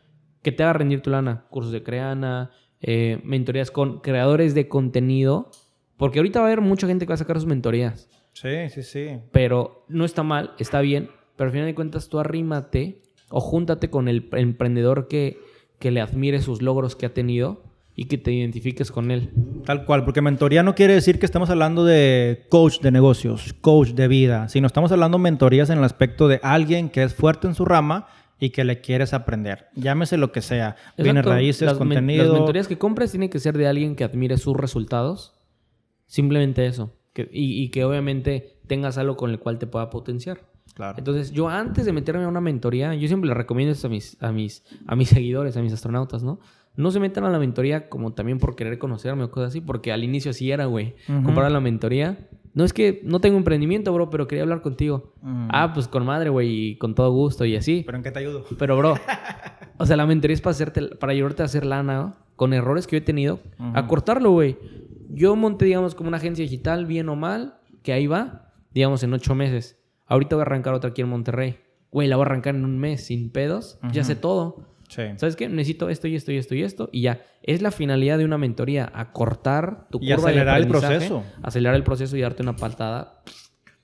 [SPEAKER 1] Que te haga rendir tu lana. Cursos de Creana, eh, mentorías con creadores de contenido. Porque ahorita va a haber mucha gente que va a sacar sus mentorías.
[SPEAKER 2] Sí, sí, sí.
[SPEAKER 1] Pero no está mal, está bien. Pero al final de cuentas tú arrímate o júntate con el emprendedor que, que le admire sus logros que ha tenido y que te identifiques con él.
[SPEAKER 2] Tal cual, porque mentoría no quiere decir que estamos hablando de coach de negocios, coach de vida, sino estamos hablando de mentorías en el aspecto de alguien que es fuerte en su rama y que le quieres aprender. Llámese lo que sea. Bienes
[SPEAKER 1] Exacto.
[SPEAKER 2] raíces,
[SPEAKER 1] Las men-
[SPEAKER 2] contenido.
[SPEAKER 1] las mentorías que compres tienen que ser de alguien que admire sus resultados. Simplemente eso. Que- y, y que obviamente tengas algo con el cual te pueda potenciar.
[SPEAKER 2] Claro.
[SPEAKER 1] Entonces, yo antes de meterme a una mentoría, yo siempre le recomiendo esto a mis, a mis, a mis seguidores, a mis astronautas, ¿no? No se metan a la mentoría como también por querer conocerme o cosas así, porque al inicio así era, güey.
[SPEAKER 2] Ujú.
[SPEAKER 1] Comprar la mentoría. No es que no tengo emprendimiento, bro, pero quería hablar contigo. Ah, pues con madre, güey, y con todo gusto y así.
[SPEAKER 2] ¿Pero en qué te ayudo?
[SPEAKER 1] Pero, bro, o sea, la mentoría es para, hacerte, para ayudarte a hacer lana, ¿no? Con errores que yo he tenido, a
[SPEAKER 2] Ujú.
[SPEAKER 1] cortarlo, güey. Yo monté, digamos, como una agencia digital, bien o mal, que ahí va, digamos, en ocho meses. Ahorita voy a arrancar otra aquí en Monterrey. Güey, la voy a arrancar en un mes, sin pedos. Ya sé todo.
[SPEAKER 2] Sí.
[SPEAKER 1] ¿Sabes qué? Necesito esto y esto y esto y esto. Y ya. Es la finalidad de una mentoría, acortar tu
[SPEAKER 2] Y
[SPEAKER 1] curva de
[SPEAKER 2] acelerar el
[SPEAKER 1] aprendizaje,
[SPEAKER 2] proceso.
[SPEAKER 1] Acelerar el proceso y darte una patada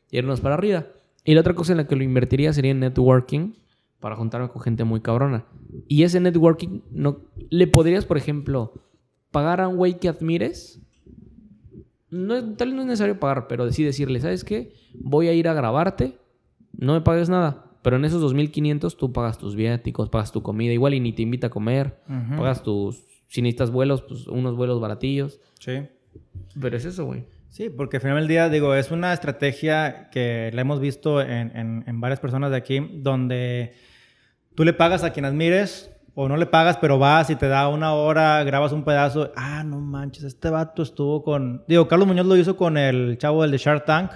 [SPEAKER 1] y irnos para arriba. Y la otra cosa en la que lo invertiría sería en networking para juntarme con gente muy cabrona. Y ese networking, no, ¿le podrías, por ejemplo, pagar a un güey que admires? No, es- tal vez no es necesario pagar, pero sí decirle, ¿sabes qué? Voy a ir a grabarte, no me pagues nada. Pero en esos 2.500 tú pagas tus viáticos, pagas tu comida, igual y ni te invita a comer, pagas tus, si necesitas vuelos, pues unos vuelos baratillos.
[SPEAKER 2] Sí.
[SPEAKER 1] Pero es eso, güey.
[SPEAKER 2] Sí, porque al final del día, digo, es una estrategia que la hemos visto en, en- en varias personas de aquí, donde tú le pagas a quien admires o no le pagas, pero vas y te da una hora, grabas un pedazo. Ah, no manches, este vato estuvo con... Digo, Carlos Muñoz lo hizo con el chavo del de Shark Tank.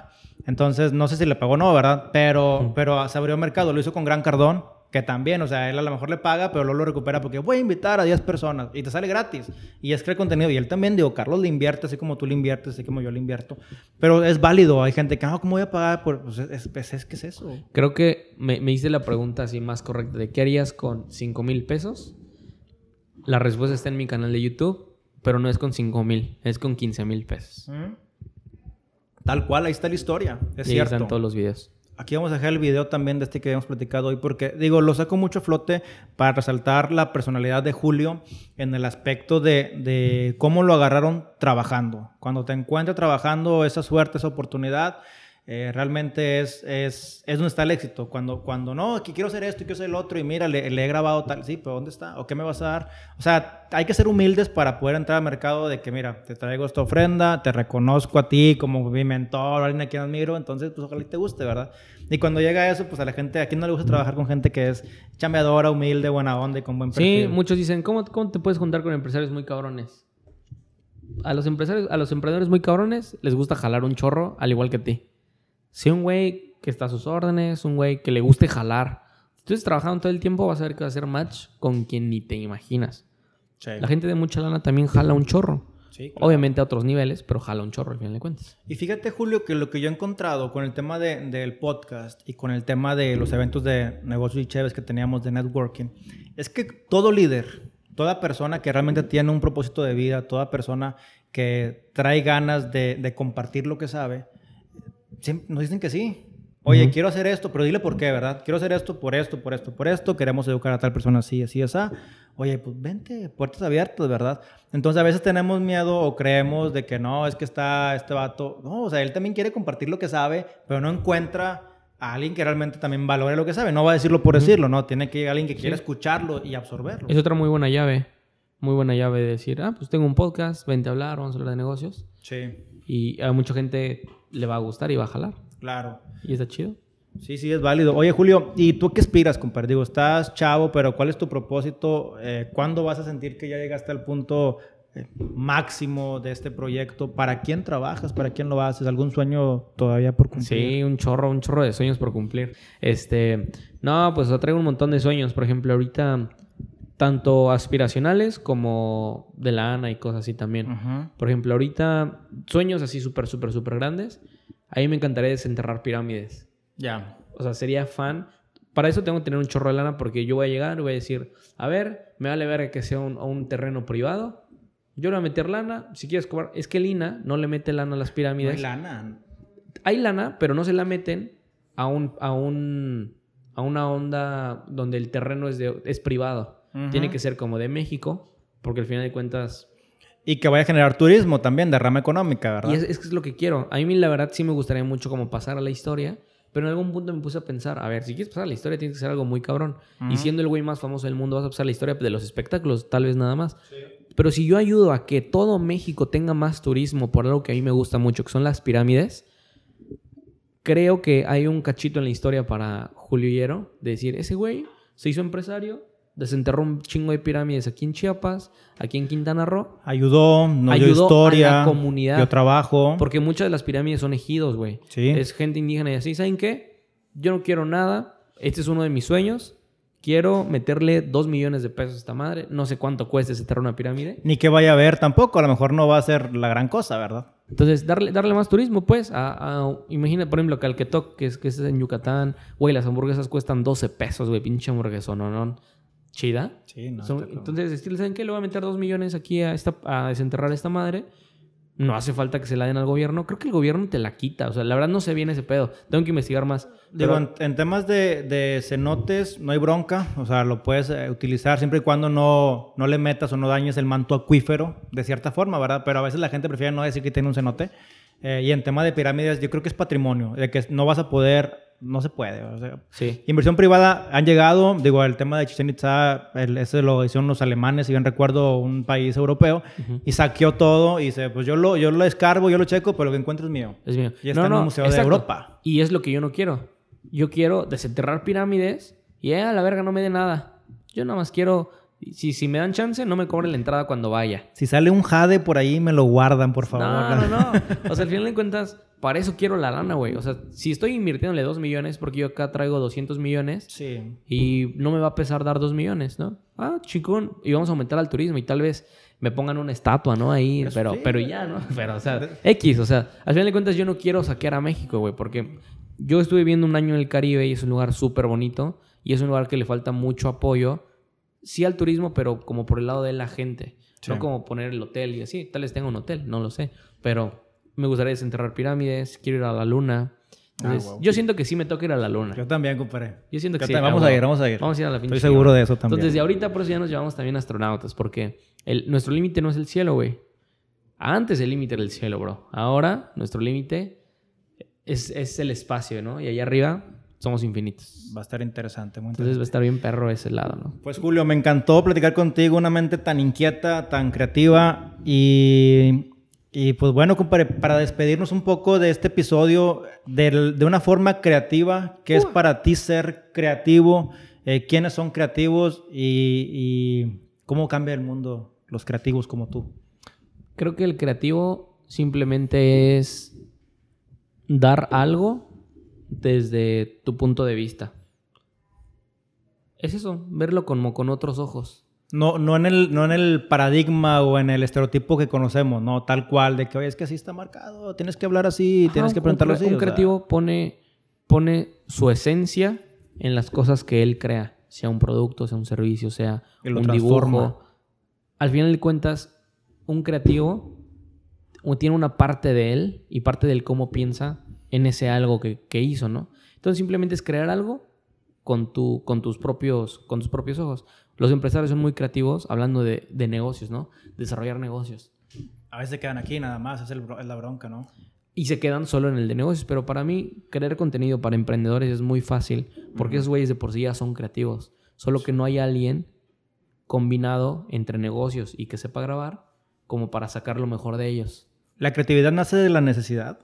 [SPEAKER 2] Entonces, no sé si le pagó o no, ¿verdad? Pero, pero se abrió mercado. Lo hizo con Gran Cardón, que también, o sea, él a lo mejor le paga, pero luego lo recupera porque voy a invitar a 10 personas y te sale gratis. Y es que el contenido, y él también, digo, Carlos le invierte así como tú le inviertes, así como yo le invierto. Pero es válido. Hay gente que, no, ¿cómo voy a pagar? Por, pues es, es, es que es eso.
[SPEAKER 1] Creo que me, me hice la pregunta así más correcta de ¿qué harías con 5 mil pesos? La respuesta está en mi canal de YouTube, pero no es con 5 mil, es con 15 mil pesos.
[SPEAKER 2] Tal cual, ahí está la historia. Es
[SPEAKER 1] y ahí
[SPEAKER 2] cierto.
[SPEAKER 1] están todos los videos.
[SPEAKER 2] Aquí vamos a dejar el video también de este que habíamos platicado hoy porque, digo, lo saco mucho a flote para resaltar la personalidad de Julio en el aspecto de, cómo lo agarraron trabajando. Cuando te encuentra trabajando, esa suerte, esa oportunidad, eh, realmente es, es, es donde está el éxito. Cuando, cuando no, que quiero hacer esto y quiero hacer el otro y mira, le, le he grabado tal, sí, pero ¿dónde está? ¿O qué me vas a dar? O sea, hay que ser humildes para poder entrar al mercado de que, mira, te traigo esta ofrenda, te reconozco a ti como mi mentor, alguien a quien admiro, entonces, pues ojalá y te guste, ¿verdad? Y cuando llega eso, pues a la gente, ¿a quién no le gusta trabajar con gente que es chambeadora, humilde, buena onda y con buen perfil?
[SPEAKER 1] Sí, muchos dicen, ¿cómo, ¿cómo te puedes juntar con empresarios muy cabrones? A los empresarios, a los emprendedores muy cabrones les gusta jalar un chorro, al igual que a ti. Si un güey que está a sus órdenes, un güey que le guste jalar, si tú estás trabajando todo el tiempo, vas a ver que va a hacer match con quien ni te imaginas.
[SPEAKER 2] Sí.
[SPEAKER 1] La gente de mucha lana también jala un chorro.
[SPEAKER 2] Sí, claro.
[SPEAKER 1] Obviamente a otros niveles, pero jala un chorro al final de cuentas.
[SPEAKER 2] Y fíjate, Julio, que lo que yo he encontrado con el tema de- del podcast y con el tema de los eventos de negocios y chéves que teníamos de networking, es que todo líder, toda persona que realmente tiene un propósito de vida, toda persona que trae ganas de, de compartir lo que sabe, siempre nos dicen que sí. Oye, quiero hacer esto, pero dile por qué, ¿verdad? Quiero hacer esto por esto, por esto, por esto. Queremos educar a tal persona así, así, así. Oye, pues vente, puertas abiertas, ¿verdad? Entonces a veces tenemos miedo o creemos de que no, es que está este vato. No, o sea, él también quiere compartir lo que sabe, pero no encuentra a alguien que realmente también valore lo que sabe. No va a decirlo por decirlo, ¿no? Tiene que llegar alguien que quiera escucharlo y absorberlo.
[SPEAKER 1] Es otra muy buena llave. Muy buena llave de decir, ah, pues tengo un podcast, vente a hablar, vamos a hablar de negocios.
[SPEAKER 2] Sí,
[SPEAKER 1] Y a mucha gente le va a gustar y va a jalar.
[SPEAKER 2] claro.
[SPEAKER 1] Y está chido.
[SPEAKER 2] Sí, sí, es válido. Oye, Julio, ¿y tú qué aspiras, compadre? Digo, estás chavo, pero ¿cuál es tu propósito? Eh, ¿Cuándo vas a sentir que ya llegaste al punto eh, máximo de este proyecto? ¿Para quién trabajas? ¿Para quién lo haces? ¿Algún sueño todavía por cumplir?
[SPEAKER 1] Sí, un chorro, un chorro de sueños por cumplir. Este, no, pues yo traigo un montón de sueños. Por ejemplo, ahorita, tanto aspiracionales como de la ANA y cosas así también. Por ejemplo, ahorita, sueños así súper, súper, súper grandes. A mí me encantaría desenterrar pirámides.
[SPEAKER 2] Ya.
[SPEAKER 1] O sea, sería fan. Para eso tengo que tener un chorro de lana porque yo voy a llegar y voy a decir, a ver, me vale ver que sea un, un terreno privado. Yo le voy a meter lana. Si quieres cobrar... Es que el INA no le mete lana a las
[SPEAKER 2] No
[SPEAKER 1] pirámides.
[SPEAKER 2] hay lana.
[SPEAKER 1] Hay lana, pero no se la meten a un, a un a una onda donde el terreno es de, es privado. Tiene que ser como de México, porque al final de cuentas
[SPEAKER 2] Y que vaya a generar turismo también, de rama económica, ¿verdad?
[SPEAKER 1] y es, es que es lo que quiero. A mí la verdad sí me gustaría mucho como pasar a la historia, pero en algún punto me puse a pensar, a ver, si quieres pasar a la historia tiene que ser algo muy cabrón. Y
[SPEAKER 2] Ujú.
[SPEAKER 1] siendo el güey más famoso del mundo vas a pasar a la historia de los espectáculos, tal vez nada más. Pero si yo ayudo a que todo México tenga más turismo por algo que a mí me gusta mucho, que son las pirámides, creo que hay un cachito en la historia para Julio Hierro de decir, ese güey se hizo empresario, desenterró un chingo de pirámides aquí en Chiapas, aquí en Quintana Roo,
[SPEAKER 2] Ayudó, nos dio
[SPEAKER 1] Ayudó a
[SPEAKER 2] historia,
[SPEAKER 1] la comunidad.
[SPEAKER 2] dio trabajo.
[SPEAKER 1] porque muchas de las pirámides son ejidos, güey.
[SPEAKER 2] Sí.
[SPEAKER 1] Es gente indígena y así. ¿Saben qué? Yo no quiero nada. Este es uno de mis sueños. Quiero meterle dos millones de pesos a esta madre. No sé cuánto cuesta desenterrar una pirámide.
[SPEAKER 2] Ni que vaya a ver tampoco, a lo mejor no va a ser la gran cosa, ¿verdad?
[SPEAKER 1] Entonces, darle, darle más turismo, pues. A, a- imagina, por ejemplo, Calquetoc, que es, que es en Yucatán. Güey, las hamburguesas cuestan 12 pesos, güey. Pinche hamburguesa, ¿no? no Chida.
[SPEAKER 2] Sí, no.
[SPEAKER 1] Son- entonces, ¿saben qué? Le voy a meter dos millones aquí a, esta, a desenterrar esta madre. No hace falta que se la den al gobierno. Creo que el gobierno te la quita. O sea, la verdad no sé bien ese pedo. Tengo que investigar más.
[SPEAKER 2] Digo,
[SPEAKER 1] Pero-
[SPEAKER 2] en, en temas de, de cenotes no hay bronca, o sea, lo puedes eh, utilizar siempre y cuando no, no le metas o no dañes el manto acuífero, de cierta forma, ¿verdad? Pero a veces la gente prefiere no decir que tiene un cenote. Eh, y en tema de pirámides, yo creo que es patrimonio, de que no vas a poder, no se puede. O sea,
[SPEAKER 1] sí.
[SPEAKER 2] Inversión privada han llegado, digo, el tema de Chichen Itza, el- ese lo hicieron los alemanes, si bien recuerdo, un país europeo, y saqueó todo y dice, pues yo lo, yo lo escarbo, yo lo checo, pero lo que encuentro es mío.
[SPEAKER 1] Es mío.
[SPEAKER 2] Y está en un museo de Europa.
[SPEAKER 1] Y es lo que yo no quiero. Yo quiero desenterrar pirámides y eh, a la verga no me dé nada. Yo nada más quiero. Si, si me dan chance, no me cobren la entrada cuando vaya.
[SPEAKER 2] Si sale un jade por ahí, me lo guardan, por favor.
[SPEAKER 1] No, no, no. O sea, al final de cuentas, para eso quiero la lana, güey. O sea, si estoy invirtiéndole 2 millones, porque yo acá traigo 200 millones
[SPEAKER 2] Sí.
[SPEAKER 1] y no me va a pesar dar 2 millones, ¿no? Ah, chicón. Y vamos a aumentar al turismo y tal vez me pongan una estatua, ¿no? Ahí,
[SPEAKER 2] Eso
[SPEAKER 1] pero,
[SPEAKER 2] sí,
[SPEAKER 1] pero ya, ¿no? Pero, o sea, X, o sea, al final de cuentas yo no quiero saquear a México, güey, porque yo estuve viviendo un año en el Caribe y es un lugar súper bonito y es un lugar que le falta mucho apoyo, sí al turismo, pero como por el lado de la gente,
[SPEAKER 2] Sí.
[SPEAKER 1] no como poner el hotel y así, tal vez tenga un hotel, no lo sé, pero me gustaría desenterrar pirámides, quiero ir a la luna. Entonces,
[SPEAKER 2] Ah, wow.
[SPEAKER 1] yo siento que sí me toca ir a la luna.
[SPEAKER 2] Yo también, compadre.
[SPEAKER 1] Yo siento que
[SPEAKER 2] Yo
[SPEAKER 1] sí.
[SPEAKER 2] Vamos a ir, vamos a ir.
[SPEAKER 1] Vamos a ir a la
[SPEAKER 2] Estoy seguro de eso también.
[SPEAKER 1] Entonces, desde ahorita por eso ya nos llevamos también astronautas, porque el, nuestro límite no es el cielo, güey. Antes el límite era el cielo, bro. Ahora nuestro límite es, es el espacio, ¿no? Y allá arriba somos infinitos.
[SPEAKER 2] Va a estar interesante, muy
[SPEAKER 1] Entonces va a estar bien perro ese lado, ¿no?
[SPEAKER 2] Pues Julio, me encantó platicar contigo, una mente tan inquieta, tan creativa y, y pues bueno, compadre, para despedirnos un poco de este episodio del- de una forma creativa, ¿qué es para ti ser creativo? Eh, ¿Quiénes son creativos y, y cómo cambia el mundo los creativos como tú?
[SPEAKER 1] Creo que el creativo simplemente es dar algo desde tu punto de vista. Es eso, verlo como con otros ojos.
[SPEAKER 2] No, no, en el, no en el paradigma o en el estereotipo que conocemos, no tal cual, de que, oye, es que así está marcado, tienes que hablar así, tienes
[SPEAKER 1] Ajá,
[SPEAKER 2] que
[SPEAKER 1] un
[SPEAKER 2] preguntarlo
[SPEAKER 1] cre-
[SPEAKER 2] así.
[SPEAKER 1] Un
[SPEAKER 2] o sea.
[SPEAKER 1] creativo pone, pone su esencia en las cosas que él crea, sea un producto, sea un servicio, sea un
[SPEAKER 2] transforma.
[SPEAKER 1] dibujo. Al final de cuentas, un creativo tiene una parte de él y parte del cómo piensa en ese algo que, que hizo, ¿no? Entonces simplemente es crear algo con, tu, con, tus, propios, con tus propios ojos. Los empresarios son muy creativos hablando de, de negocios, ¿no? Desarrollar negocios.
[SPEAKER 2] A veces quedan aquí nada más, es, el es la bronca, ¿no?
[SPEAKER 1] y se quedan solo en el de negocios. Pero para mí, crear contenido para emprendedores es muy fácil porque esos güeyes de por sí ya son creativos. Solo que no hay alguien combinado entre negocios y que sepa grabar como para sacar lo mejor de ellos.
[SPEAKER 2] La creatividad nace de la necesidad.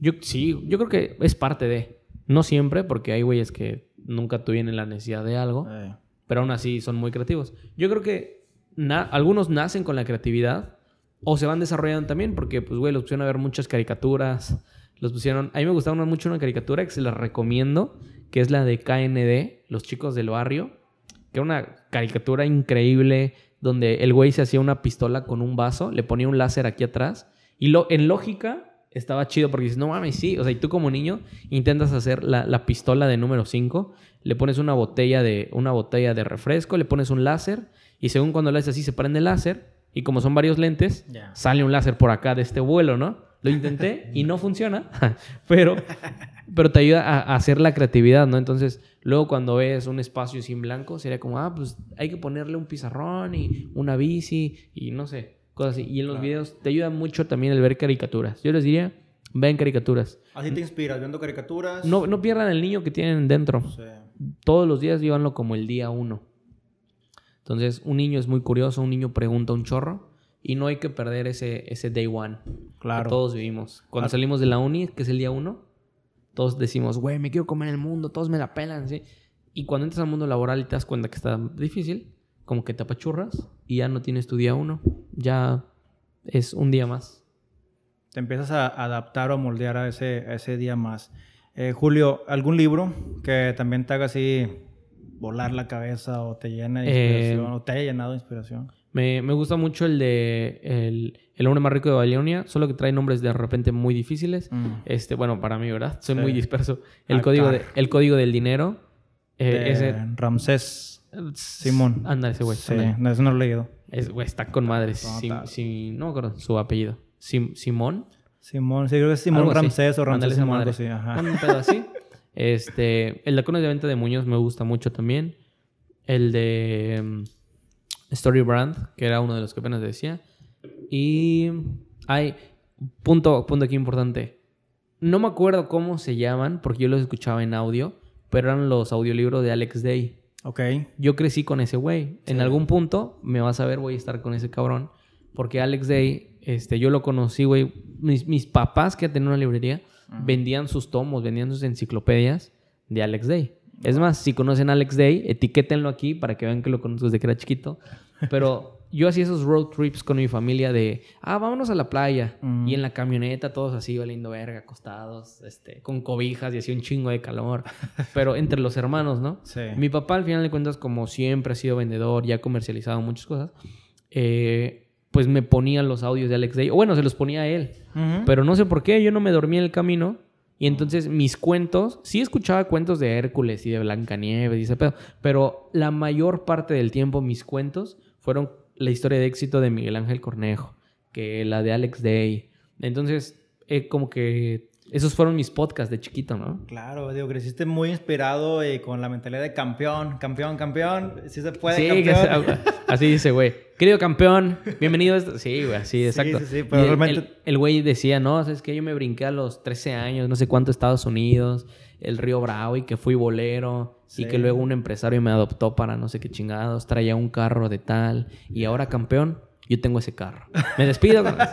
[SPEAKER 1] Yo sí, yo creo que es parte de. No siempre, porque hay güeyes que nunca tuvieron la necesidad de algo,
[SPEAKER 2] Eh,
[SPEAKER 1] pero aún así son muy creativos. Yo creo que na- algunos nacen con la creatividad o se van desarrollando también, porque, pues, güey, los pusieron a ver muchas caricaturas. Los pusieron. A mí me gustaba una- mucho una caricatura que se las recomiendo, que es la de KND, Los Chicos del Barrio, que era una caricatura increíble donde el güey se hacía una pistola con un vaso, le ponía un láser aquí atrás y lo, en lógica estaba chido porque dices, no mames, sí. O sea, y tú como niño intentas hacer la, la pistola de número 5, le pones una botella, de, una botella de refresco, le pones un láser y según cuando lo haces así se prende el láser y como son varios lentes, sale un láser por acá de este vuelo, ¿no? Lo intenté y no funciona, pero, pero te ayuda a, a hacer la creatividad, ¿no? Entonces, luego cuando ves un espacio sin blanco, sería como, ah, pues hay que ponerle un pizarrón y una bici y no sé, cosas así. Y en los
[SPEAKER 2] Claro.
[SPEAKER 1] videos te ayuda mucho también el ver caricaturas. Yo les diría, vean caricaturas.
[SPEAKER 2] Así te inspiras, viendo caricaturas.
[SPEAKER 1] No, no pierdan el niño que tienen dentro.
[SPEAKER 2] Sí.
[SPEAKER 1] Todos los días llévanlo como el día uno. Entonces, un niño es muy curioso, un niño pregunta un chorro y no hay que perder ese, ese day one que
[SPEAKER 2] Claro.
[SPEAKER 1] todos vivimos. Cuando salimos de la uni, que es el día uno, todos decimos, güey, me quiero comer el mundo, todos me la pelan, ¿sí? Y cuando entras al mundo laboral y te das cuenta que está difícil, como que te apachurras y ya no tienes tu día uno. Ya es un día más.
[SPEAKER 2] Te empiezas a adaptar o a moldear a ese, a ese día más. Eh, Julio, ¿algún libro que también te haga así volar la cabeza o te llene de inspiración
[SPEAKER 1] Eh,
[SPEAKER 2] o te haya llenado de inspiración?
[SPEAKER 1] Me, me gusta mucho el de el, el hombre más rico de Babilonia, solo que trae nombres de repente muy difíciles.
[SPEAKER 2] Mm.
[SPEAKER 1] Este, bueno, para mí, ¿verdad? Soy
[SPEAKER 2] Sí.
[SPEAKER 1] muy disperso. El código, de, el código del dinero. eh,
[SPEAKER 2] De
[SPEAKER 1] ese.
[SPEAKER 2] Ramsés Simón.
[SPEAKER 1] Anda, ese güey.
[SPEAKER 2] Sí,
[SPEAKER 1] ándale.
[SPEAKER 2] no, eso no lo he leído.
[SPEAKER 1] Es, güey, está con madre.
[SPEAKER 2] No,
[SPEAKER 1] Sim-
[SPEAKER 2] está-
[SPEAKER 1] Sim- no me acuerdo su apellido. Sim- Simón.
[SPEAKER 2] Simón, sí, creo que es Simón
[SPEAKER 1] así.
[SPEAKER 2] Ramsés o
[SPEAKER 1] Ándale,
[SPEAKER 2] Ramsés Simón, algo así. Ajá.
[SPEAKER 1] Un pedo así. Este, el de Cones de Venta de Muñoz me gusta mucho también. El de mm, Story Brand, que era uno de los que apenas decía. Y hay punto, punto aquí importante. No me acuerdo cómo se llaman, porque yo los escuchaba en audio, pero eran los audiolibros de Alex Day.
[SPEAKER 2] Ok.
[SPEAKER 1] Yo crecí con ese güey. En algún punto me vas a ver, voy a estar con ese cabrón. Porque Alex Day, este, yo lo conocí, güey. Mis, mis papás que tenían una librería vendían sus tomos, vendían sus enciclopedias de Alex Day. Es más, si conocen a Alex Day, etiquétenlo aquí para que vean que lo conozco desde que era chiquito. Pero yo hacía esos road trips con mi familia de, ah, vámonos a la playa.
[SPEAKER 2] Mm.
[SPEAKER 1] Y en la camioneta todos así, valiendo verga, acostados, este, con cobijas y hacía un chingo de calor. Pero entre los hermanos, ¿no?
[SPEAKER 2] Sí.
[SPEAKER 1] Mi papá, al final de cuentas, como siempre ha sido vendedor y ha comercializado muchas cosas, eh, pues me ponía los audios de Alex Day. O bueno, se los ponía a él. Pero no sé por qué, yo no me dormía en el camino. Y entonces mis cuentos, sí escuchaba cuentos de Hércules y de Blancanieves y ese pedo, pero la mayor parte del tiempo mis cuentos fueron la historia de éxito de Miguel Ángel Cornejo, que la de Alex Day. Entonces, eh, como que esos fueron mis podcasts de chiquito, ¿no?
[SPEAKER 2] Claro, digo, creciste muy inspirado y con la mentalidad de campeón, campeón, campeón. Si se puede,
[SPEAKER 1] Sí, que
[SPEAKER 2] campeón.
[SPEAKER 1] se- así dice, güey. Querido campeón, bienvenido a. Sí, güey, así, exacto.
[SPEAKER 2] sí, sí, pero
[SPEAKER 1] Y
[SPEAKER 2] realmente-
[SPEAKER 1] El el güey decía, no, es que yo me brinqué a los 13 años, no sé cuánto, Estados Unidos, el Río Bravo, y que fui bolero,
[SPEAKER 2] Sí.
[SPEAKER 1] y que luego un empresario me adoptó para no sé qué chingados, traía un carro de tal, y ahora campeón, yo tengo ese carro. Me despido con eso.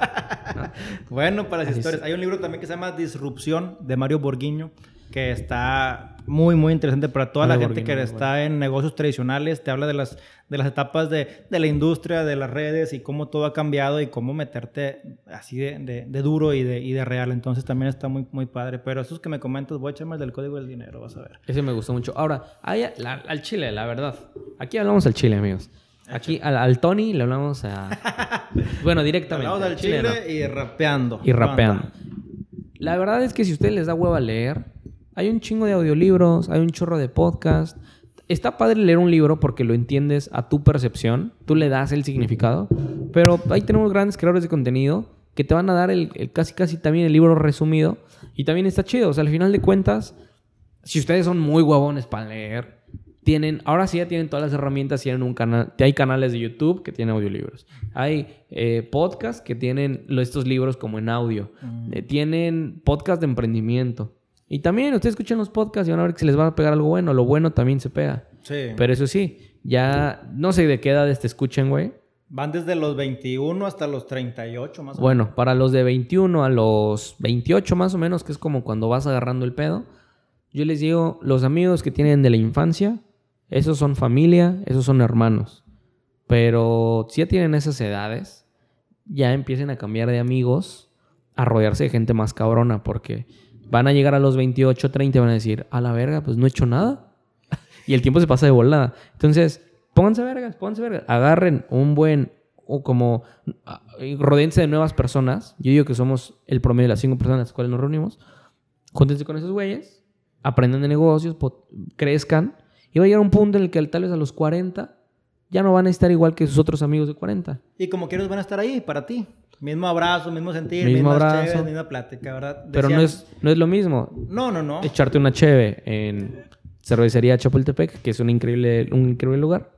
[SPEAKER 1] ¿no?
[SPEAKER 2] Bueno, para las
[SPEAKER 1] Así
[SPEAKER 2] historias. Hay un libro también que se llama Disrupción de Mario Borguiño, que está muy, muy interesante para toda la gente que está en negocios tradicionales. Te habla de las, de las etapas de, de la industria, de las redes y cómo todo ha cambiado y cómo meterte así de, de- de duro y de, y de real. Entonces también está muy, muy padre. Pero esos que me comentas, voy a echarme el del código del dinero, vas a ver.
[SPEAKER 1] Ese me gustó mucho. Ahora, hay- la- al chile, la verdad. Aquí hablamos al chile, amigos. Aquí al, al Tony le hablamos a... Bueno, directamente.
[SPEAKER 2] Hablamos del chile
[SPEAKER 1] no.
[SPEAKER 2] y rapeando.
[SPEAKER 1] y rapeando. La verdad es que si a ustedes les da hueva leer, hay un chingo de audiolibros, hay un chorro de podcast. Está padre leer un libro porque lo entiendes a tu percepción, tú le das el significado, pero ahí tenemos grandes creadores de contenido que te van a dar el, el casi casi también el libro resumido y también está chido, o sea, al final de cuentas, si ustedes son muy huevones para leer, tienen, ahora sí ya tienen todas las herramientas, tienen un canal, hay canales de YouTube que tienen audiolibros, hay eh, podcasts que tienen estos libros como en audio, Eh, tienen podcast de emprendimiento. Y también ustedes escuchan los podcasts y van a ver que se les va a pegar algo bueno, lo bueno también se pega.
[SPEAKER 2] Sí.
[SPEAKER 1] Pero eso sí, ya no sé de qué edades te escuchen, güey.
[SPEAKER 2] Van desde los 21 hasta los 38 más o menos.
[SPEAKER 1] Bueno, para los de 21 a los 28 más o menos, que es como cuando vas agarrando el pedo, yo les digo, los amigos que tienen de la infancia, esos son familia, esos son hermanos. Pero si ya tienen esas edades, ya empiecen a cambiar de amigos, a rodearse de gente más cabrona, porque van a llegar a los 28, 30 y van a decir, a la verga, pues no he hecho nada. y el tiempo se pasa de volada. Entonces, pónganse vergas, pónganse vergas. Agarren un buen, o como, ah, y rodéense de nuevas personas. Yo digo que somos el promedio de las cinco personas a las cuales nos reunimos. Júntense con esos güeyes, aprendan de negocios, crezcan. Y va a llegar un punto en el que tal vez a los 40 ya no van a estar igual que sus otros amigos de 40.
[SPEAKER 2] Y como quieres van a estar ahí para ti. Mismo abrazo, mismo sentir,
[SPEAKER 1] Mismo abrazo.
[SPEAKER 2] chéves, misma plática, ¿verdad?
[SPEAKER 1] Pero no es, no es lo mismo
[SPEAKER 2] No, no, no.
[SPEAKER 1] echarte una cheve en cervecería Chapultepec, que es un increíble, un increíble lugar,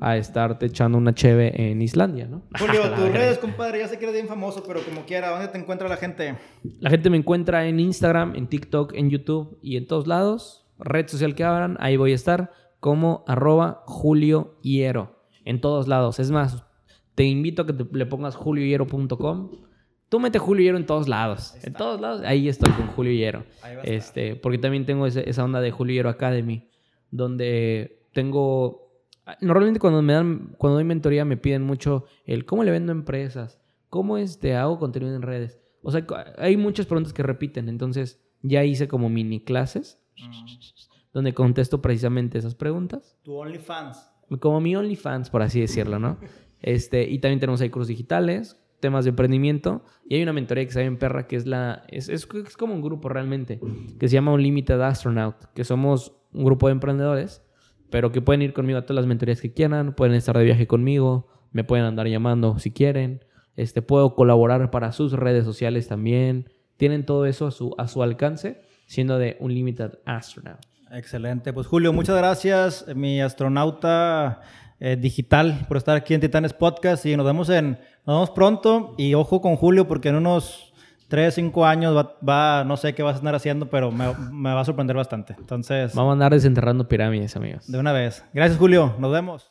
[SPEAKER 1] a estarte echando una cheve en Islandia, ¿no?
[SPEAKER 2] Julio, tus redes, compadre, ya sé que eres bien famoso, pero como quiera, ¿dónde te encuentra la gente?
[SPEAKER 1] La gente me encuentra en Instagram, en TikTok, en YouTube y en todos lados. Red social que abran, ahí voy a estar como arroba Julio Hierro. En todos lados. Es más, te invito a que te- le pongas juliohierro.com. Tú mete Julio Hierro en todos lados. En todos lados. Ahí estoy con Julio Hierro. Este, porque también tengo esa onda de Julio Hierro Academy, donde tengo... Normalmente cuando me dan, cuando doy mentoría me piden mucho el cómo le vendo empresas, cómo este, hago contenido en redes. O sea, hay muchas preguntas que repiten. Entonces, ya hice como mini clases donde contesto precisamente esas preguntas.
[SPEAKER 4] Tu OnlyFans.
[SPEAKER 1] Como mi OnlyFans, por así decirlo, ¿no? Este, y también tenemos ahí cursos digitales temas de emprendimiento. Y hay una mentoría que se en Perra, que es la. Es, es, como un grupo realmente, que se llama Unlimited Astronaut, que somos un grupo de emprendedores, pero que pueden ir conmigo a todas las mentorías que quieran, pueden estar de viaje conmigo, me pueden andar llamando si quieren. Este, puedo colaborar para sus redes sociales también. Tienen todo eso a su, a su alcance, siendo de Unlimited Astronaut.
[SPEAKER 4] Excelente. Pues Julio, muchas gracias, mi astronauta eh, digital, por estar aquí en Titanes Podcast y nos vemos en nos vemos pronto y ojo con Julio porque en unos 3, 5 años va, no sé qué vas a andar haciendo, pero me, me, va a sorprender bastante. Entonces...
[SPEAKER 1] Vamos a andar desenterrando pirámides, amigos.
[SPEAKER 4] De una vez. Gracias, Julio. Nos vemos.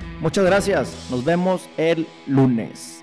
[SPEAKER 2] Muchas gracias. Nos vemos el lunes.